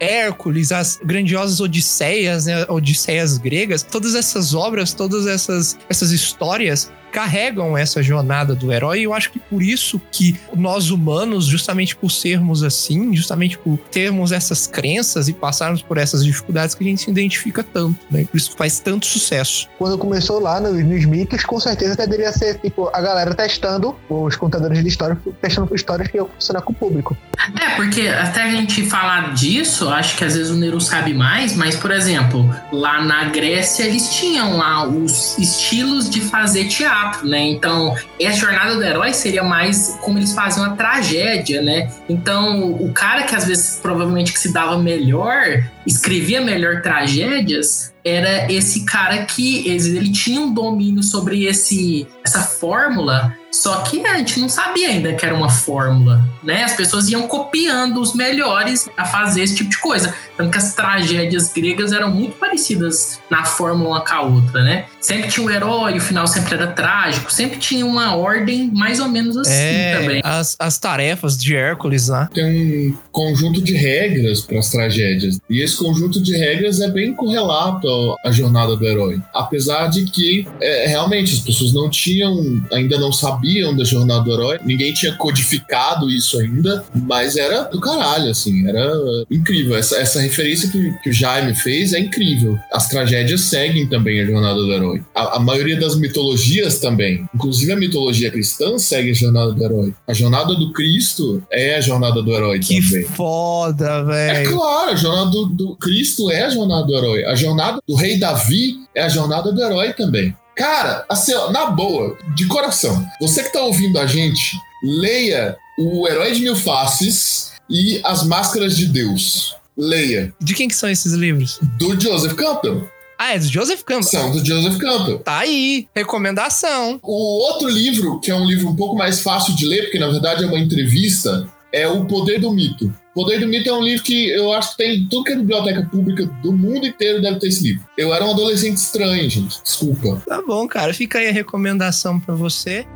as grandiosas Odisseias, né? Odisseias gregas, todas essas obras, todas essas, essas histórias. Carregam essa jornada do herói. E eu acho que por isso que nós humanos, justamente por sermos assim, justamente por termos essas crenças e passarmos por essas dificuldades, que a gente se identifica tanto, né? Por isso faz tanto sucesso. Quando começou lá nos, nos mitos, com certeza deveria ser tipo a galera testando, os contadores de histórias, testando por histórias que iam funcionar com o público. É, porque até a gente falar disso, acho que às vezes o Nero sabe mais, mas, por exemplo, lá na Grécia eles tinham lá os estilos de fazer teatro, né? Então, essa jornada do herói seria mais como eles faziam a tragédia, né? Então, o cara que às vezes provavelmente que se dava melhor, escrevia melhor tragédias, era esse cara que ele tinha um domínio sobre esse essa fórmula só que a gente não sabia ainda que era uma fórmula, né? As pessoas iam copiando os melhores a fazer esse tipo de coisa. Tanto que as tragédias gregas eram muito parecidas na fórmula uma com a outra, né? Sempre tinha um herói, o final sempre era trágico, sempre tinha uma ordem mais ou menos assim É, também. as, as tarefas de Hércules lá. Tem um conjunto de regras para as tragédias. E esse conjunto de regras é bem correlato à jornada do herói. Apesar de que, é, realmente, as pessoas não tinham, ainda não sabiam da jornada do herói, ninguém tinha codificado isso ainda, mas era do caralho, assim, era incrível. Essa, essa referência que, que o Jaime fez é incrível. As tragédias seguem também a jornada do herói. A, a maioria das mitologias também, inclusive a mitologia cristã, segue a jornada do herói. A jornada do Cristo é a jornada do herói Que também. foda, É velho. claro, a jornada do, do Cristo é a jornada do herói. A jornada do rei Davi é a jornada do herói também. Cara, assim, ó, na boa, de coração, você que tá ouvindo a gente, leia O Herói de Mil Faces e As Máscaras de Deus. Leia. De quem que são esses livros? Do Joseph Campbell. Ah, é do Joseph Campbell. São do Joseph Campbell. Tá aí, recomendação. O outro livro, que é um livro um pouco mais fácil de ler, porque na verdade é uma entrevista, é O Poder do Mito. O Poder do Mito é um livro que eu acho que tem tudo que é biblioteca pública do mundo inteiro deve ter esse livro. Eu era um adolescente estranho, gente. Desculpa. Tá bom, cara. Fica aí a recomendação pra você.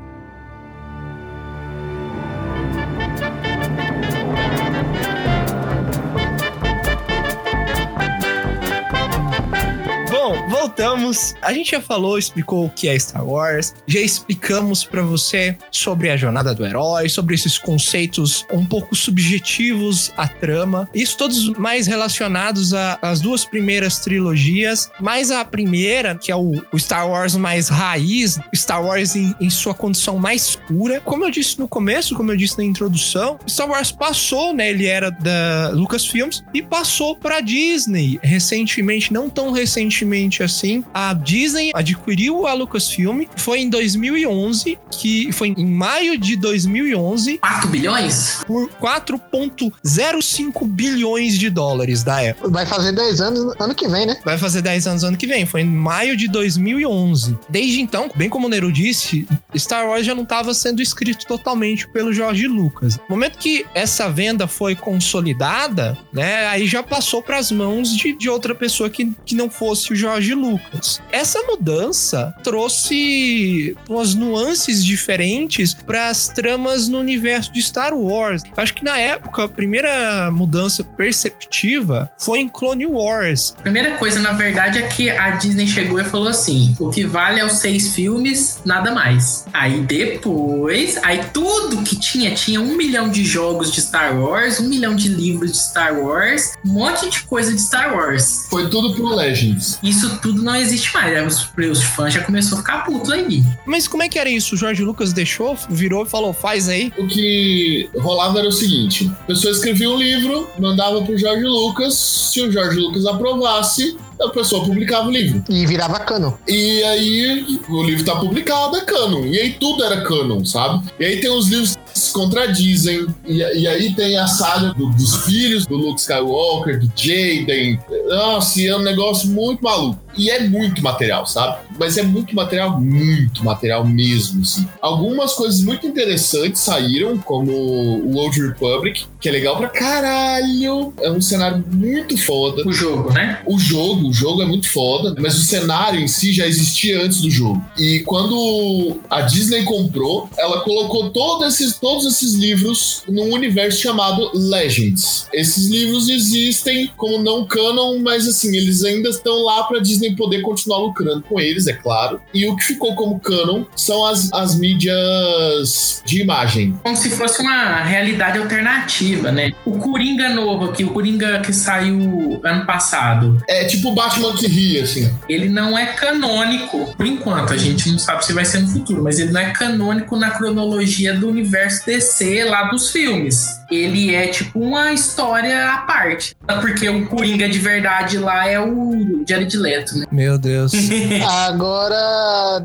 Bom, voltamos. A gente já falou, explicou o que é Star Wars, já explicamos pra você sobre a jornada do herói, sobre esses conceitos um pouco subjetivos à trama. Isso todos mais relacionados às duas primeiras trilogias, mais a primeira, que é o, o Star Wars mais raiz, Star Wars em, em sua condição mais pura. Como eu disse no começo, como eu disse na introdução, Star Wars passou, né? Ele era da Lucasfilms e passou pra Disney recentemente, não tão recentemente assim. A Disney adquiriu a Lucasfilm. Foi em 2011, que foi em maio de 2011, 4 bilhões? por 4,05 bilhões de dólares da época. Vai fazer 10 anos ano que vem, né? Vai fazer 10 anos ano que vem. Foi em maio de 2011. Desde então, bem como o Nero disse, Star Wars já não estava sendo escrito totalmente pelo George Lucas. No momento que essa venda foi consolidada, né, aí já passou para as mãos de, de outra pessoa que, que não fosse o George Lucas. Essa mudança trouxe umas nuances diferentes para as tramas no universo de Star Wars. Acho que na época a primeira mudança perceptiva foi em Clone Wars, Primeira coisa, na verdade, é que a Disney chegou e falou assim: o que vale é os seis filmes, nada mais. Aí depois, aí tudo que tinha, tinha um milhão de jogos de Star Wars, um milhão de livros de Star Wars, um monte de coisa de Star Wars. Foi tudo pro Legends. Isso tudo não existe mais. Aí Os, os fãs já começaram a ficar putos aí. Mas como é que era isso? O Jorge Lucas deixou, virou e falou: faz aí. O que rolava era o seguinte: a pessoa escrevia um livro, mandava pro Jorge Lucas, se o Jorge Lucas aprovasse, a pessoa publicava o livro. E virava cano. E aí o livro tá publicado, é canon. E aí tudo era canon, sabe? E aí tem os livros se contradizem. E, e aí tem a saga do- dos filhos do Luke Skywalker, do Jaden. Nossa, é um negócio muito maluco. E é muito material, sabe? Mas é muito material, muito material mesmo, assim. Algumas coisas muito interessantes saíram, como o Old Republic, que é legal pra caralho. É um cenário muito foda. O jogo, né? O jogo, o jogo é muito foda, mas o cenário em si já existia antes do jogo. E quando a Disney comprou, ela colocou todos esses, todos esses livros num universo chamado Legends. Esses livros existem como não canon, mas assim, eles ainda estão lá pra Disney poder continuar lucrando com eles. é claro. E o que ficou como canon são as, as mídias de imagem. Como se fosse uma realidade alternativa, né? O Coringa novo aqui, o Coringa que saiu ano passado, É tipo o Batman que ri, assim. ele não é canônico, por enquanto. A gente não sabe se vai ser no futuro, mas ele não é canônico na cronologia do universo DC lá dos filmes. Ele é tipo uma história à parte. Porque o Coringa de verdade lá é o Jared Leto, né? Meu Deus. Agora,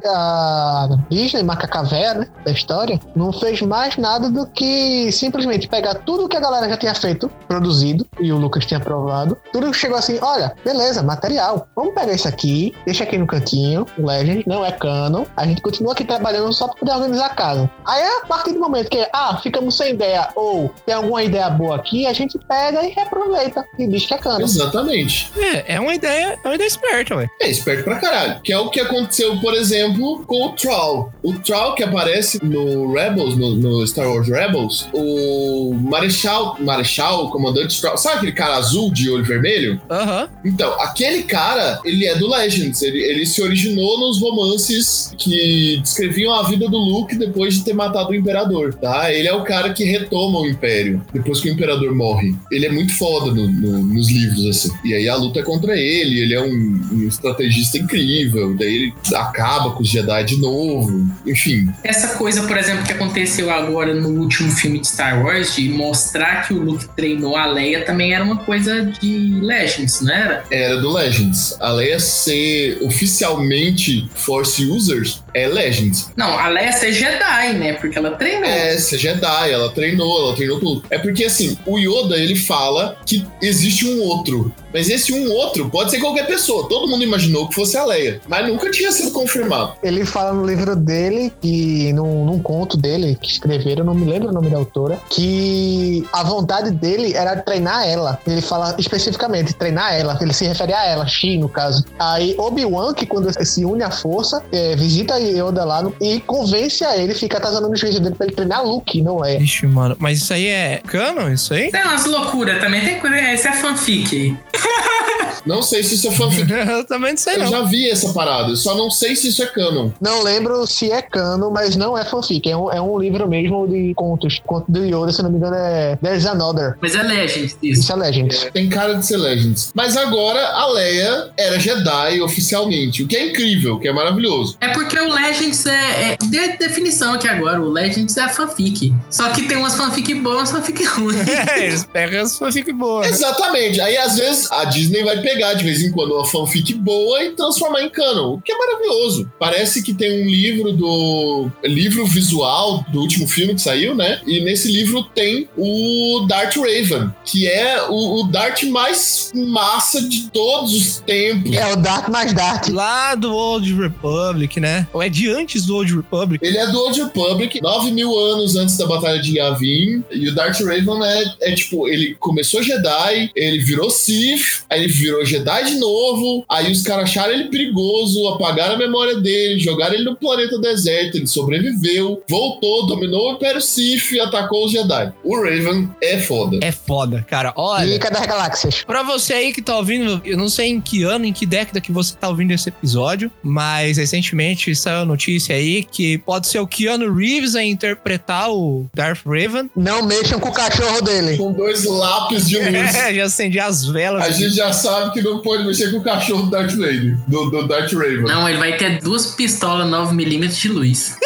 a Disney, Macacavé, né, da história, não fez mais nada do que simplesmente pegar tudo que a galera já tinha feito, produzido, e o Lucas tinha aprovado. Tudo chegou assim, olha, beleza, material. Vamos pegar isso aqui, deixa aqui no cantinho, o Legend, não é canon. A gente continua aqui trabalhando só pra poder organizar a casa. Aí, a partir do momento que, ah, ficamos sem ideia, ou tem alguma ideia boa aqui, a gente pega e reaproveita e diz que é canon. Exatamente. É, é uma ideia, é uma ideia esperta, ué. É esperto pra caralho. Que é o que aconteceu, por exemplo, com o Troll. O Troll que aparece no Rebels, no, no Star Wars Rebels, o Marechal, Marechal, o comandante Troll. Sabe aquele cara azul de olho vermelho? Aham. Então, aquele cara, ele é do Legends. Ele, ele se originou nos romances que descreviam a vida do Luke depois de ter matado o Imperador, tá? Ele é o cara que retoma o Império depois que o Imperador morre. Ele é muito foda no- no- nos livros, assim. E aí a luta é contra ele, ele é um, um estrategista incrível, daí ele acaba com os Jedi de novo. Enfim, Essa coisa, por exemplo, que aconteceu agora no último filme de Star Wars, de mostrar que o Luke treinou a Leia, também era uma coisa de Legends, não era? era do Legends. A Leia ser oficialmente Force Users é Legends. Não, a Leia ser Jedi, né? Porque ela treinou. É, ser Jedi, ela treinou, ela treinou tudo. É porque assim, o Yoda ele fala que existe um outro. Mas esse um outro pode ser qualquer pessoa. Todo mundo imaginou que fosse a Leia, mas nunca tinha sido confirmado. Ele fala no livro dele, que num, num conto dele, que escreveram, não me lembro o nome da autora, que a vontade dele era treinar ela. Ele fala especificamente, treinar ela. Ele se refere a ela, Shi, no caso. Aí Obi-Wan, que quando se une à força, é, visita Yoda lá no- e convence a ele, fica atazanando os vídeos dele pra ele treinar Luke, não é? Ixi, mano. Mas isso aí é canon, isso aí? Tem umas loucuras também, tem é fanfic. Não sei se isso é fanfic. Eu também não sei, Eu não. já vi essa parada, eu só não sei se isso é canon. Não lembro se é cano, mas não é fanfic. É um, é um livro mesmo de contos. Conto do Yoda, se não me engano, é There's Another. Mas é Legends isso. Isso é Legends. Tem cara de ser Legends. Mas agora a Leia era Jedi oficialmente, o que é incrível, o que é maravilhoso. É porque o Legends é. é de definição aqui agora. O Legends é a fanfic. Só que tem umas fanfic boas e umas fanfic ruins. É, eles pegam as fanfic boas. Exatamente. Aí, às vezes, a Disney vai pegar de vez em quando uma fanfic boa e transformar em canon, o que é maravilhoso. Parece que tem um livro do. livro visual do último filme que saiu, né? E nesse livro tem o Darth Raven, que é o, o Darth mais massa de todos os tempos. É o Dark mais Dark. Lá do Old Republic, né? Ou é de antes do Old Republic? Ele é do Old Republic, 9 mil anos antes da Batalha de Yavin. E o Darth Raven é, é tipo, ele começou Jedi, ele virou Sith, aí ele virou Jedi de novo. Aí os caras acharam ele perigoso, apagaram a memória dele, jogaram ele no planeta deserto. Ele sobreviveu, voltou, dominou o Império Sith e atacou os Jedi. O Raven é foda. É foda, cara. Olha. Liga das Galáxias. Pra você aí que tá ouvindo, eu não sei em que ano, em que década que você tá ouvindo esse episódio, mas recentemente saiu a notícia aí que pode ser o Keanu Reeves a interpretar o Darth Raven. Não mexam com o cachorro dele. Com dois lápis de luz. É, já acendi as velas. A gente já sabe que não pode mexer com o cachorro do Darth Vader, do, do Darth Raven. Não, ele vai ter duas pistolas 9mm de luz.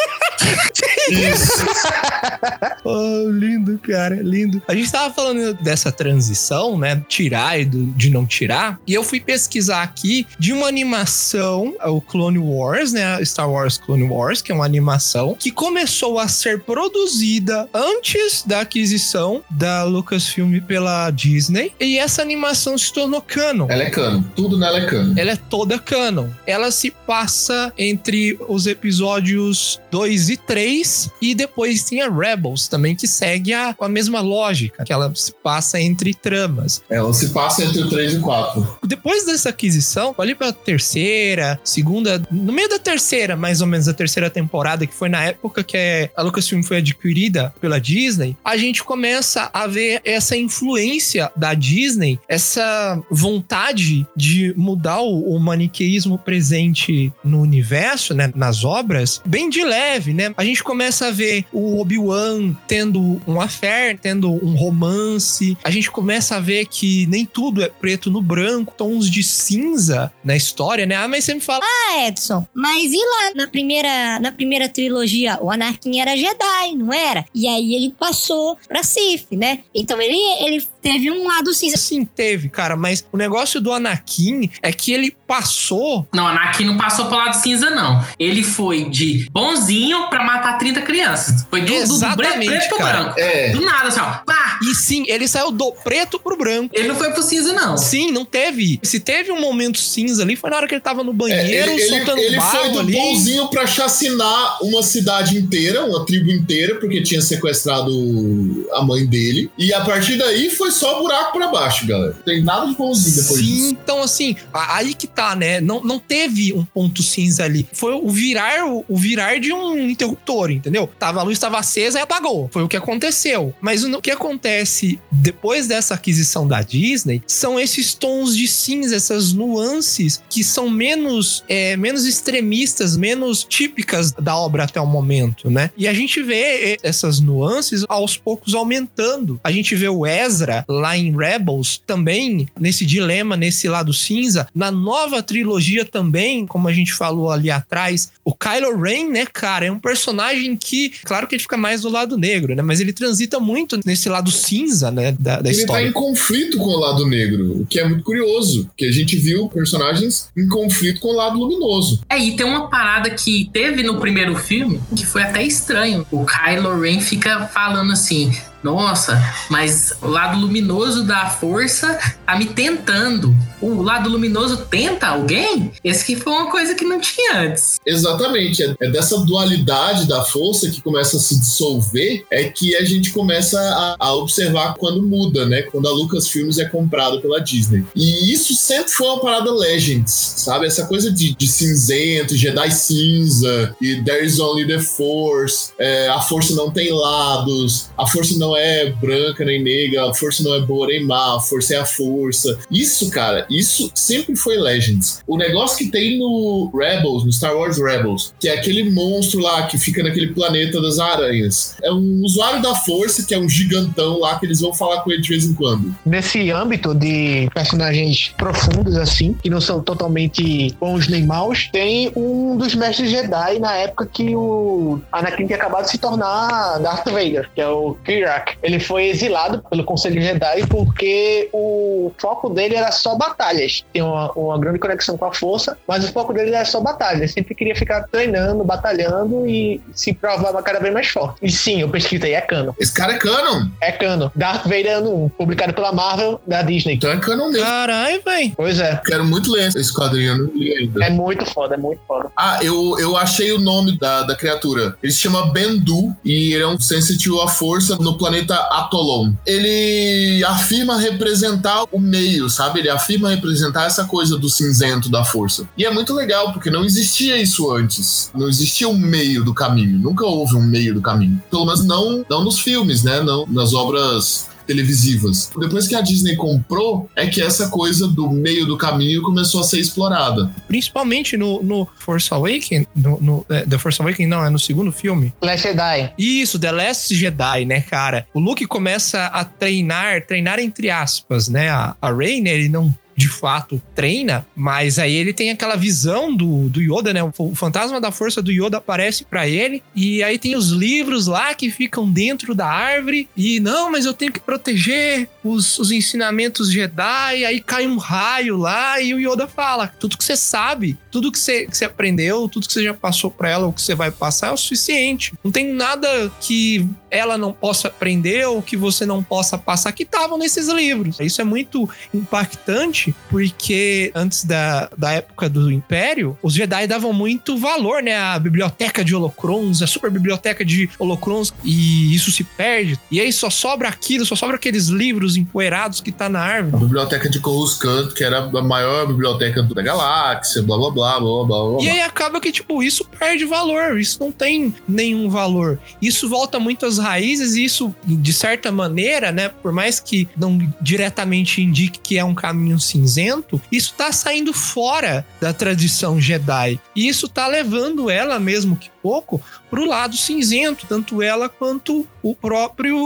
Isso. Oh, lindo, cara, lindo. A gente tava falando dessa transição, né? Tirar e do- de não tirar. E eu fui pesquisar aqui de uma animação, o Clone Wars, né? Star Wars Clone Wars, que é uma animação que começou a ser produzida antes da aquisição da Lucasfilm pela Disney. E essa animação se tornou canon. Ela é cano. Tudo nela é cano. Ela é toda canon. Ela se passa entre os episódios 2 2 e 3. E depois tem a Rebels também, que segue a, a mesma lógica, que ela se passa entre tramas. Ela se passa entre o 3 e o 4. Depois dessa aquisição, ali pra terceira, segunda, no meio da terceira, mais ou menos, a terceira temporada, que foi na época que a Lucasfilm foi adquirida pela Disney, a gente começa a ver essa influência da Disney, essa vontade de mudar o, o maniqueísmo presente no universo, né, nas obras, bem de leve, né? A gente começa a ver o Obi-Wan tendo um affair, tendo um romance. A gente começa a ver que nem tudo é preto no branco, tons de cinza na história, né? Ah, mas você me fala, Ah, Edson, mas e lá na primeira, na primeira trilogia? O Anakin era Jedi, não era? E aí ele passou pra Sith, né? Então ele, ele teve um lado cinza. sim, teve, cara, mas o negócio do Anakin é que ele passou Não, Anakin não passou pro lado cinza, não. Ele foi de bonzinho pra matar 30 crianças. Foi do, do, do Exatamente, preto pro branco. É. Do nada, assim, ó. Pá! e sim, ele saiu do preto pro branco. Ele não foi pro cinza, não. Sim, não teve. Se teve um momento cinza ali, foi na hora que ele tava no É, banheiro, ele, ele, soltando ele barro foi do ali. bonzinho pra chacinar uma cidade inteira, uma tribo inteira, porque tinha sequestrado a mãe dele. E a partir daí foi só buraco pra baixo, galera. Não tem nada de bonzinho depois Sim, disso. então assim, aí que tá, né? Não, não teve um ponto cinza ali. Foi o virar, o, virar de um interruptor, entendeu? Tava, a luz estava acesa e apagou. Foi o que aconteceu. Mas o que acontece depois dessa aquisição da Disney são esses tons de cinza, essas nuances que são menos, é, menos extremistas, menos típicas da obra até o momento, né? E a gente vê eh, essas nuances aos poucos aumentando. A gente vê o Ezra lá em Rebels também nesse dilema, nesse lado cinza. Na nova trilogia também, como a gente falou ali atrás, o Kylo Ren, né, cara, é um personagem que, claro que ele fica mais do lado negro, né? Mas ele transita muito nesse lado cinza, né, da, da Ele tá história. em conflito com o lado negro, o que é muito curioso, porque a gente viu personagens em conflito com o lado luminoso. É, e tem uma parada que teve no primeiro filme que foi até estranho. O Kylo Ren fica falando assim: Nossa, mas o lado luminoso da força tá me tentando. O lado luminoso tenta alguém? Esse que foi uma coisa que não tinha antes. Exatamente, é, é dessa dualidade da força que começa a se dissolver é que a gente começa a, a observar quando muda, né? Quando a Lucasfilms é comprada pela Disney. E isso sempre foi uma parada Legends, sabe? Essa coisa de, de cinzento, Jedi cinza, e There is only the Force, é, a força não tem lados, a força não é branca nem negra, a força não é boa nem má, a força é a força. Isso, cara, isso sempre foi Legends. O negócio que tem no Rebels, no Star Wars Rebels, que é aquele monstro lá que fica naquele planeta das aranhas. É um usuário da força, que é um gigantão lá, que eles vão falar com ele de vez em quando. Nesse âmbito de personagens profundos, assim, que não são totalmente bons nem maus, tem um dos mestres Jedi na época que o Anakin tinha acabado de se tornar Darth Vader, que é o Ele foi exilado pelo Conselho Jedi porque o foco dele era só batalhas. Tem uma, uma grande conexão com a força, mas o foco dele era só batalhas. Ele sempre queria ficar treinando, batalhando e se provar cada vez mais forte. E sim, eu pesquisei, é canon. Esse cara é canon. É canon. Darth Vader ano 1, publicado pela Marvel da Disney. Então é canon mesmo. Caralho, velho. Pois é. Quero muito ler esse quadrinho, eu não li ainda. É muito foda, é muito foda. Ah, eu, eu achei o nome da, da criatura. Ele se chama Bendu e ele é um sensitive à força no planeta Atolon. Ele afirma representar o meio, sabe? Ele afirma representar essa coisa do cinzento da força. E é muito legal, porque não existia isso antes. Não existia um meio do caminho. Nunca houve um meio do caminho. Pelo menos não, não nos filmes, né? Não nas obras televisivas. Depois que a Disney comprou, é que essa coisa do meio do caminho começou a ser explorada. Principalmente no, no Force Awakens. No, no, é, The Force Awakens, não, é no segundo filme. Last Jedi. Isso, The Last Jedi, né, cara? O Luke começa a treinar, treinar entre aspas, né? A, a Rey, né, ele não de fato treina, mas aí ele tem aquela visão do, do Yoda, né? O, fantasma da força do Yoda aparece pra ele e aí tem os livros lá que ficam dentro da árvore e não, mas eu tenho que proteger os, os ensinamentos Jedi, aí cai um raio lá e o Yoda fala, tudo que você sabe tudo que você, que você aprendeu, tudo que você já passou pra ela, o que você vai passar é o suficiente. Não tem nada que ela não possa aprender ou que você não possa passar que estavam nesses livros. Isso é muito impactante porque antes da, da época do Império, os Jedi davam muito valor, né? A biblioteca de holocrons, a super biblioteca de holocrons, e isso se perde. E aí só sobra aquilo, só sobra aqueles livros empoeirados que tá na A árvore. biblioteca de Coruscant, que era a maior biblioteca da galáxia, blá blá blá blá blá blá. E aí acaba que, tipo, isso perde valor, isso não tem nenhum valor. Isso volta muito às raízes e isso, de certa maneira, né, por mais que não diretamente indique que é um caminho cinzento, isso tá saindo fora da tradição Jedi. E isso tá levando ela, mesmo que pouco, pro lado cinzento, tanto ela quanto o próprio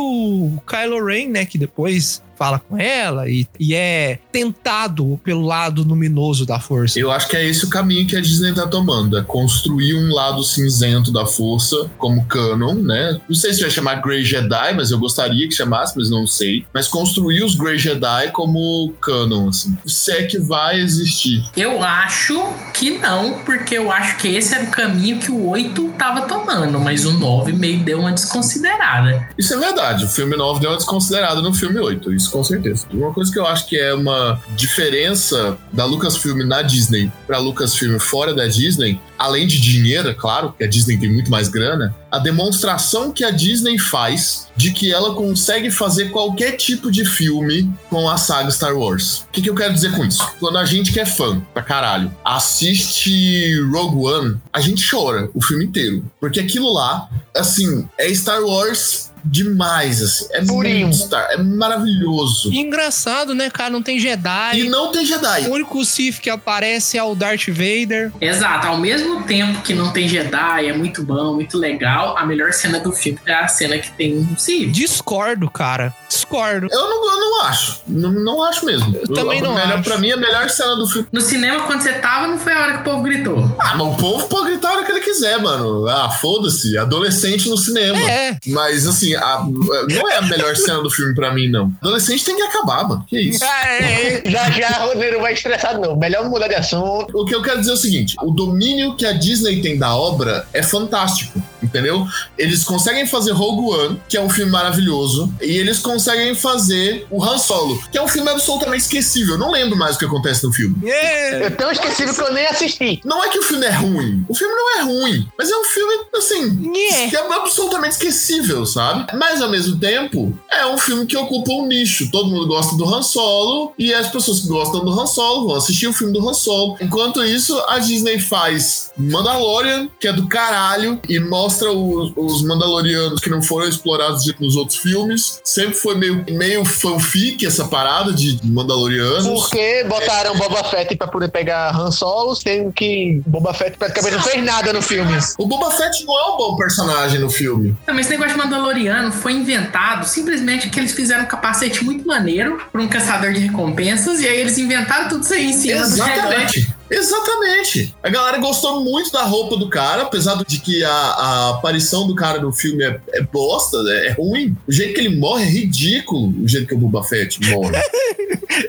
Kylo Ren, né, que depois fala com ela e, e é tentado pelo lado luminoso da força. Eu acho que é esse o caminho que a Disney tá tomando, é construir um lado cinzento da força como canon, né? Não sei se vai chamar Grey Jedi, mas eu gostaria que chamasse, mas não sei. Mas construir os Grey Jedi como canon, assim. Se é que vai existir. Eu acho que não, porque eu acho que esse era o caminho que o 8 tava tomando, mas o 9 meio deu uma desconsiderada. Isso é verdade, o filme 9 deu uma desconsiderada no filme 8, isso com certeza. Uma coisa que eu acho que é uma diferença da Lucasfilm na Disney pra Lucasfilm fora da Disney, além de dinheiro, é claro, que a Disney tem muito mais grana, a demonstração que a Disney faz de que ela consegue fazer qualquer tipo de filme com a saga Star Wars. O que, que eu quero dizer com isso? Quando a gente que é fã pra caralho assiste Rogue One, a gente chora o filme inteiro. Porque aquilo lá, assim, é Star Wars demais, assim. É Purinho. muito Star, é maravilhoso. E engraçado, né, cara? Não tem Jedi. E não tem Jedi. O único Sith que aparece é o Darth Vader. Exato, ao mesmo tempo que não tem Jedi, é muito bom, muito legal, a melhor cena do filme é a cena que tem um Sith. Discordo, cara. Discordo. Eu não, eu não acho. Não, não acho mesmo. Eu também não melhor, acho. Pra mim, a melhor cena do filme. No cinema, quando você tava, não foi a hora que o povo gritou. Ah, mas o povo pode gritar a hora que ele quiser, mano. Ah, foda-se. Adolescente no cinema. É. Mas, assim, a- não é a melhor cena do filme pra mim, não. Adolescente tem que acabar, mano. Que isso? É, Já já Rodrigo vai estressado, não. Melhor mudar de assunto. O que eu quero dizer é o seguinte: o domínio que a Disney tem da obra é fantástico, entendeu? Eles conseguem fazer Rogue One, que é um filme maravilhoso, e eles conseguem fazer o Han Solo, que é um filme absolutamente esquecível. Eu não lembro mais o que acontece no filme. é. Eu tão esquecido que eu nem assisti. Não é que o filme é ruim. O filme não é ruim. Mas é um filme, assim, Nhé. que é absolutamente esquecível, sabe? Mas ao mesmo tempo, é um filme que ocupa um nicho. Todo mundo gosta do Han Solo e as pessoas que gostam do Han Solo vão assistir o filme do Han Solo. Enquanto isso, a Disney faz Mandalorian, que é do caralho, e mostra os, os Mandalorianos que não foram explorados nos outros filmes. Sempre foi meio, meio fanfic essa parada de Mandalorianos. Porque botaram Boba Fett pra poder pegar Han Solo, sendo que Boba Fett praticamente não fez nada no filme. O Boba Fett não é um bom personagem no filme. Não, mas esse negócio de Mandaloriano foi inventado simplesmente porque eles fizeram um capacete muito maneiro pra um caçador de recompensas e aí eles inventaram tudo isso aí em cima do negócio. Exatamente. A galera gostou muito da roupa do cara, apesar de que a, a aparição do cara no filme é, é bosta, é, é ruim. O jeito que ele morre é ridículo, o jeito que o Boba Fett morre.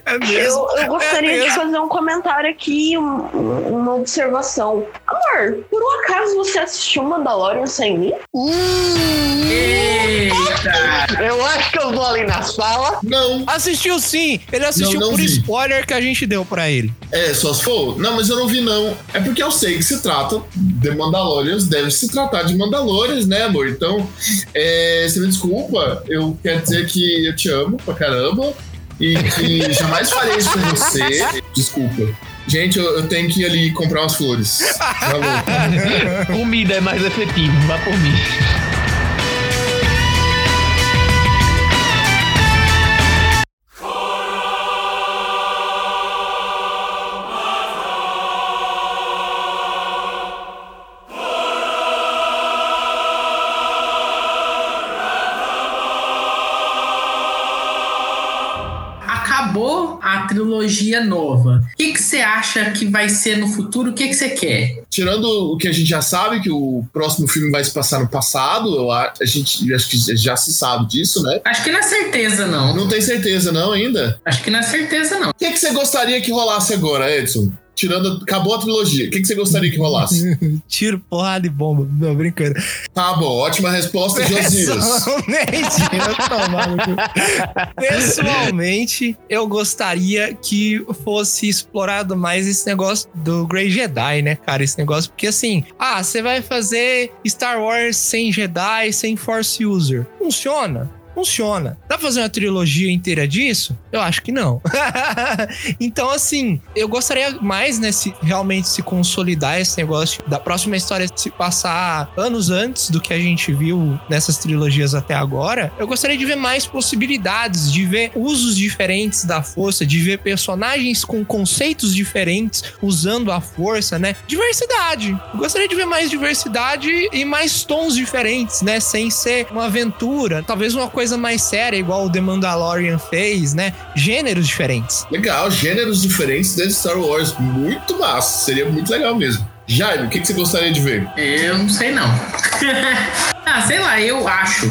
É mesmo. Eu, eu gostaria É de fazer um comentário aqui, um- um- uma observação. Amor, por um acaso você assistiu Mandalorian sem mim? Eita! Eu acho que eu vou ali na sala. não, Assistiu sim. Ele assistiu Não, não por vi. spoiler que a gente deu pra ele. é, só se for. Não, mas eu não vi, não. É porque eu sei que se trata de Mandalorians, deve se tratar de Mandalorians, né, amor? Então, é, você me desculpa, eu quero dizer que eu te amo pra caramba e que jamais farei isso com você. Desculpa. Gente, eu, eu tenho que ir ali comprar umas flores. Tá bom. Comida é mais efetivo, vá por mim. A trilogia nova. O que que você acha que vai ser no futuro? O que que você quer? Tirando o que a gente já sabe, que o próximo filme vai se passar no passado, eu a, a gente acho que já se sabe disso, né? Acho que não é certeza, não. Não tem certeza não ainda. Acho que não é certeza, não. O que, que você gostaria que rolasse agora, Edson? Tirando. Acabou a trilogia. O que, que você gostaria que rolasse? Tiro, porrada e bomba. Não, brincando. Tá bom, ótima resposta, Josias. Pessoalmente. Pessoalmente, eu gostaria que fosse explorado mais esse negócio do Grey Jedi, né, cara? Esse negócio, porque assim, ah, você vai fazer Star Wars sem Jedi, sem Force User. Funciona funciona. Dá pra fazer uma trilogia inteira disso? Eu acho que não. então, assim, eu gostaria mais, né, se realmente se consolidar esse negócio da próxima história se passar anos antes do que a gente viu nessas trilogias até agora. Eu gostaria de ver mais possibilidades, de ver usos diferentes da força, de ver personagens com conceitos diferentes usando a força, né? Diversidade. Eu gostaria de ver mais diversidade e mais tons diferentes, né? Sem ser uma aventura, talvez uma coisa coisa mais séria, igual o The Mandalorian fez, né? Gêneros diferentes. Legal, gêneros diferentes dentro de Star Wars. Muito massa. Seria muito legal mesmo. Jaime, o que, que você gostaria de ver? Eu não sei não. ah, sei lá, eu acho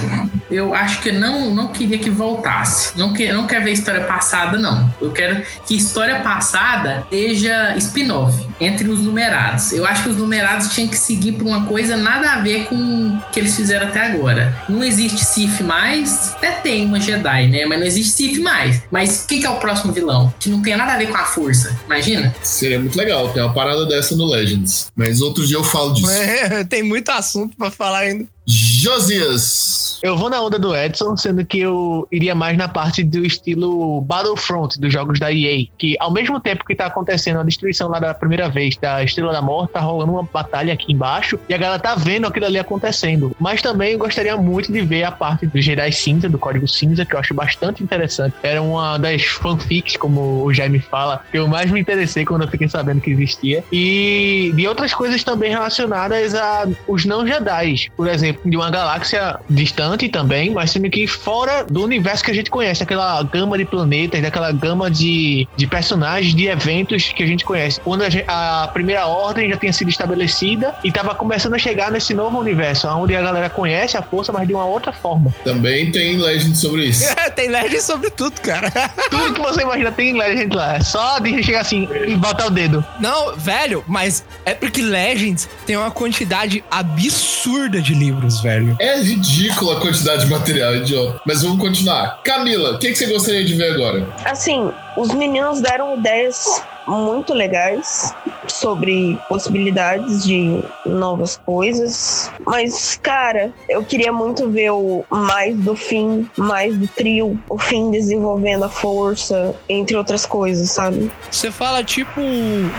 eu acho que não, não queria que voltasse. Não, que, não quero ver história passada, não. Eu quero que história passada seja spin-off entre os numerados. Eu acho que os numerados tinham que seguir por uma coisa nada a ver com o que eles fizeram até agora. Não existe Sith mais, até tem uma Jedi, né? Mas não existe Sith mais. Mas o que, que é o próximo vilão? Que não tem nada a ver com a força. Imagina? Seria muito legal ter uma parada dessa no Legends. Mas outro dia eu falo disso. É, tem muito assunto para falar ainda. Josias. Eu vou na onda do Edson, sendo que eu iria mais na parte do estilo Battlefront dos jogos da EA, que ao mesmo tempo que tá acontecendo a destruição lá da primeira vez da Estrela da Morte, tá rolando uma batalha aqui embaixo e a galera tá vendo aquilo ali acontecendo. Mas também gostaria muito de ver a parte do Jedi Cinza, do Código Cinza, que eu acho bastante interessante. Era uma das fanfics, como o Jaime fala, que eu mais me interessei quando eu fiquei sabendo que existia. E de outras coisas também relacionadas a os não Jedi, por exemplo de uma galáxia distante também, mas sendo que fora do universo que a gente conhece, aquela gama de planetas, daquela gama de, de personagens, de eventos que a gente conhece. Quando a, gente, a primeira ordem já tinha sido estabelecida e estava começando a chegar nesse novo universo, onde a galera conhece a força, mas de uma outra forma. Também tem Legend sobre isso. tem Legend sobre tudo, cara. tudo que você imagina tem Legend lá. É só de chegar assim e botar o dedo. Não, velho, mas é porque Legends tem uma quantidade absurda de livros velho. É ridícula quantidade de material, idiota. Mas vamos continuar. Camila, o que, que você gostaria de ver agora? Assim, os meninos deram ideias muito legais sobre possibilidades de novas coisas. Mas, cara, eu queria muito ver o mais do fim, mais do trio, o fim desenvolvendo a força, entre outras coisas, sabe? Você fala tipo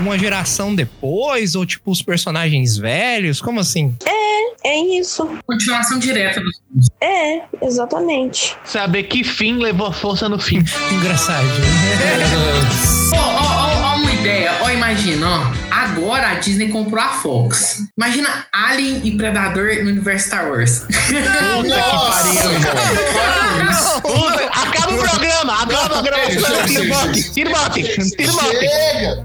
uma geração depois, ou tipo os personagens velhos? Como assim? É, é isso. Continuação direta dos filmes. É, exatamente. Saber que fim levou a força no fim. Engraçado. Ó, ó, ó, uma ideia. Ó, imagina, ó. Agora a Disney comprou a Fox. Imagina Alien e Predador no universo Star Wars. Puta que pariu. Acaba o programa, acaba o programa. Tira o bote, tira o bote, tira o bote.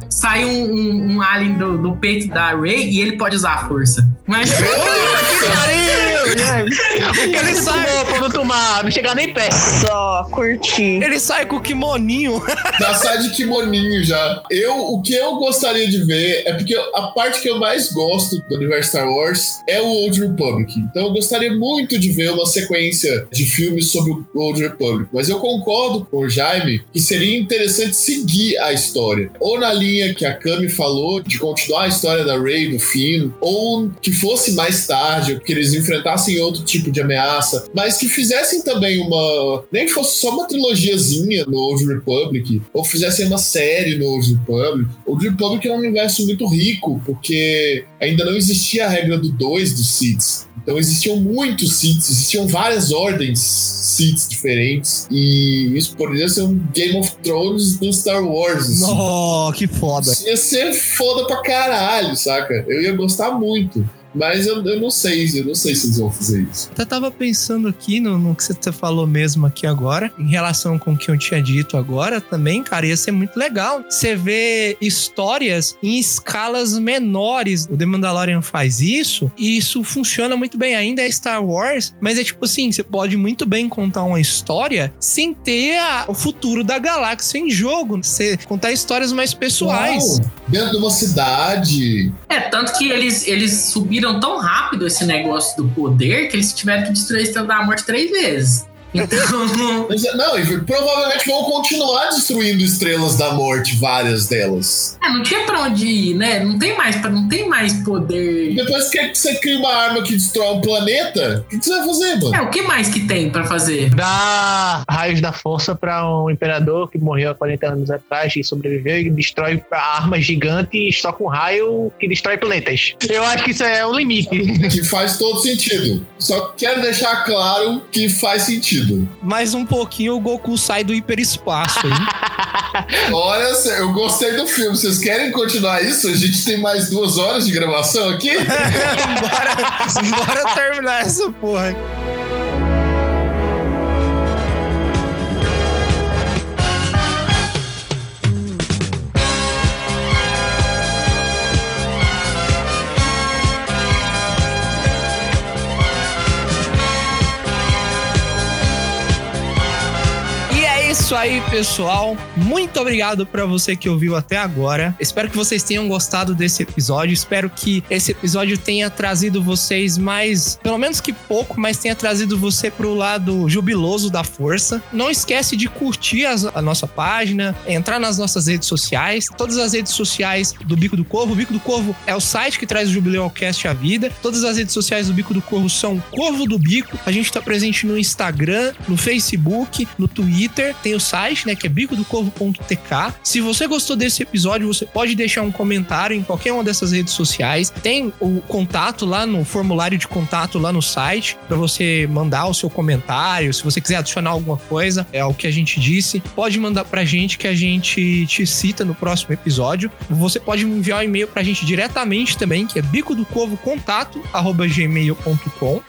Sai um, um, um alien do, do, peito da Ray e ele pode usar a força. Mas. Pariu! Ele sai quando tomar, não chegar nem perto. Só curtir. Ele sai com o kimoninho. Já sai de kimoninho já. Eu, o que eu gostaria de ver é porque a parte que eu mais gosto do universo Star Wars é o Old Republic. Então eu gostaria muito de ver uma sequência de filmes sobre o Old Republic. Mas eu concordo com o Jaime que seria interessante seguir a história. Ou na linha que a Kami falou, de continuar a história da Rey, do Finn, ou que fosse mais tarde, que eles enfrentassem outro tipo de ameaça, mas que fizessem também uma. Nem que fosse só uma trilogiazinha no Old Republic, ou fizessem uma série no Old Republic. Old Republic é um universo muito rico, porque ainda não existia a regra do 2 dos Siths. Então existiam muitos Siths, existiam várias ordens Siths diferentes. E isso poderia ser um Game of Thrones do Star Wars. Assim. Oh, que foda. Ia ser foda pra caralho, saca? Eu ia gostar muito. Mas eu, eu não sei, eu não sei se eles vão fazer isso. Eu tava pensando aqui no, no que você falou mesmo aqui agora, em relação com o que eu tinha dito agora também, cara, ia ser muito legal. Você vê histórias em escalas menores. O The Mandalorian faz isso e isso funciona muito bem. Ainda é Star Wars, mas é tipo assim, você pode muito bem contar uma história sem ter a, o futuro da galáxia em jogo. Você contar histórias mais pessoais. Uau. dentro de uma cidade. É, tanto que eles, eles subiram tão rápido esse negócio do poder que eles tiveram que destruir a Estrela da Morte três vezes. Então, Mas, Não, e provavelmente vão continuar destruindo estrelas da morte, várias delas. é, não tinha pra onde ir, né? Não tem mais, pra- não tem mais poder. Depois que você cria uma arma que destrói um planeta, o que, você vai fazer, mano? É, o que mais que tem pra fazer? Dá raios da força pra um imperador que morreu há 40 anos atrás e sobreviveu e destrói a arma gigante só com raio que destrói planetas. Eu acho que isso é o limite. Que faz todo sentido. Só quero deixar claro que faz sentido. Mais um pouquinho o Goku sai do hiperespaço, hein? Olha, eu gostei do filme. Vocês querem continuar isso? A gente tem mais duas horas de gravação aqui? bora, bora terminar essa porra. Isso aí, pessoal. Muito obrigado para você que ouviu até agora. Espero que vocês tenham gostado desse episódio. Espero que esse episódio tenha trazido vocês mais, pelo menos que pouco, mas tenha trazido você pro lado jubiloso da força. Não esquece de curtir as- a nossa página, entrar nas nossas redes sociais, todas as redes sociais do Bico do Corvo. O Bico do Corvo é o site que traz o Jubileu ao Cast à vida. Todas as redes sociais do Bico do Corvo são Corvo do Bico. A gente tá presente no Instagram, no Facebook, no Twitter. Tem o site, né, que é bicodocorvo.tk. Se você gostou desse episódio, você pode deixar um comentário em qualquer uma dessas redes sociais. Tem o contato lá no formulário de contato lá no site para você mandar o seu comentário. Se você quiser adicionar alguma coisa, é o que a gente disse, pode mandar pra gente que a gente te cita no próximo episódio. Você pode enviar um e-mail pra gente diretamente também, que é bico do corvo.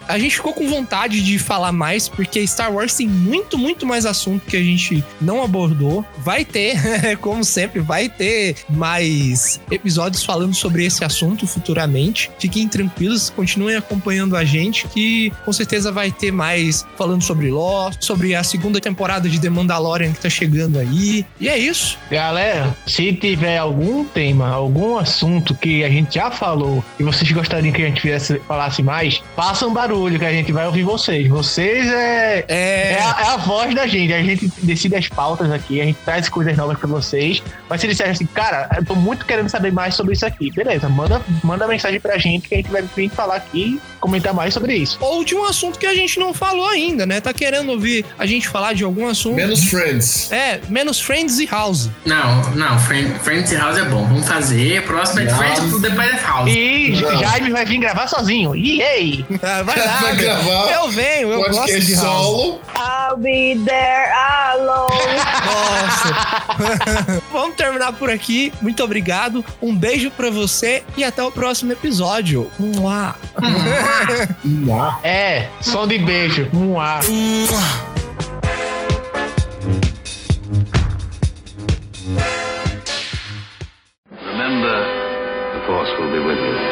A gente ficou com vontade de falar mais porque Star Wars tem muito, muito mais assunto que a gente não abordou. Vai ter, como sempre, vai ter mais episódios falando sobre esse assunto futuramente. Fiquem tranquilos, continuem acompanhando a gente que com certeza vai ter mais falando sobre Lost, sobre a segunda temporada de The Mandalorian que tá chegando aí. E é isso. Galera, se tiver algum tema, algum assunto que a gente já falou e vocês gostariam que a gente fizesse, falasse mais, façam barulho que a gente vai ouvir vocês. Vocês é, É, é, a, é a voz da gente. A gente decide as pautas aqui, a gente traz coisas novas pra vocês. Mas se eles disserem assim, cara, eu tô muito querendo saber mais sobre isso aqui, beleza, manda, manda mensagem pra gente que a gente vai vir falar aqui, comentar mais sobre isso. ou de um assunto que a gente não falou ainda, né? Tá querendo ouvir a gente falar de algum assunto. Menos Friends. É, menos Friends e House. Não, não, Friend, Friends House é bom. Vamos fazer. Próximo é Não. Friends depois é House. E Não. Jaime vai vir gravar sozinho. E aí? Ah, vai lá. Vai gravar Eu venho, eu gosto de House. solo. I'll be there alone. Nossa. Vamos terminar por aqui. Muito obrigado. Um beijo para você e até o próximo episódio. Um Muá. É, som de beijo. Um Muá. Remember, the force will be with you.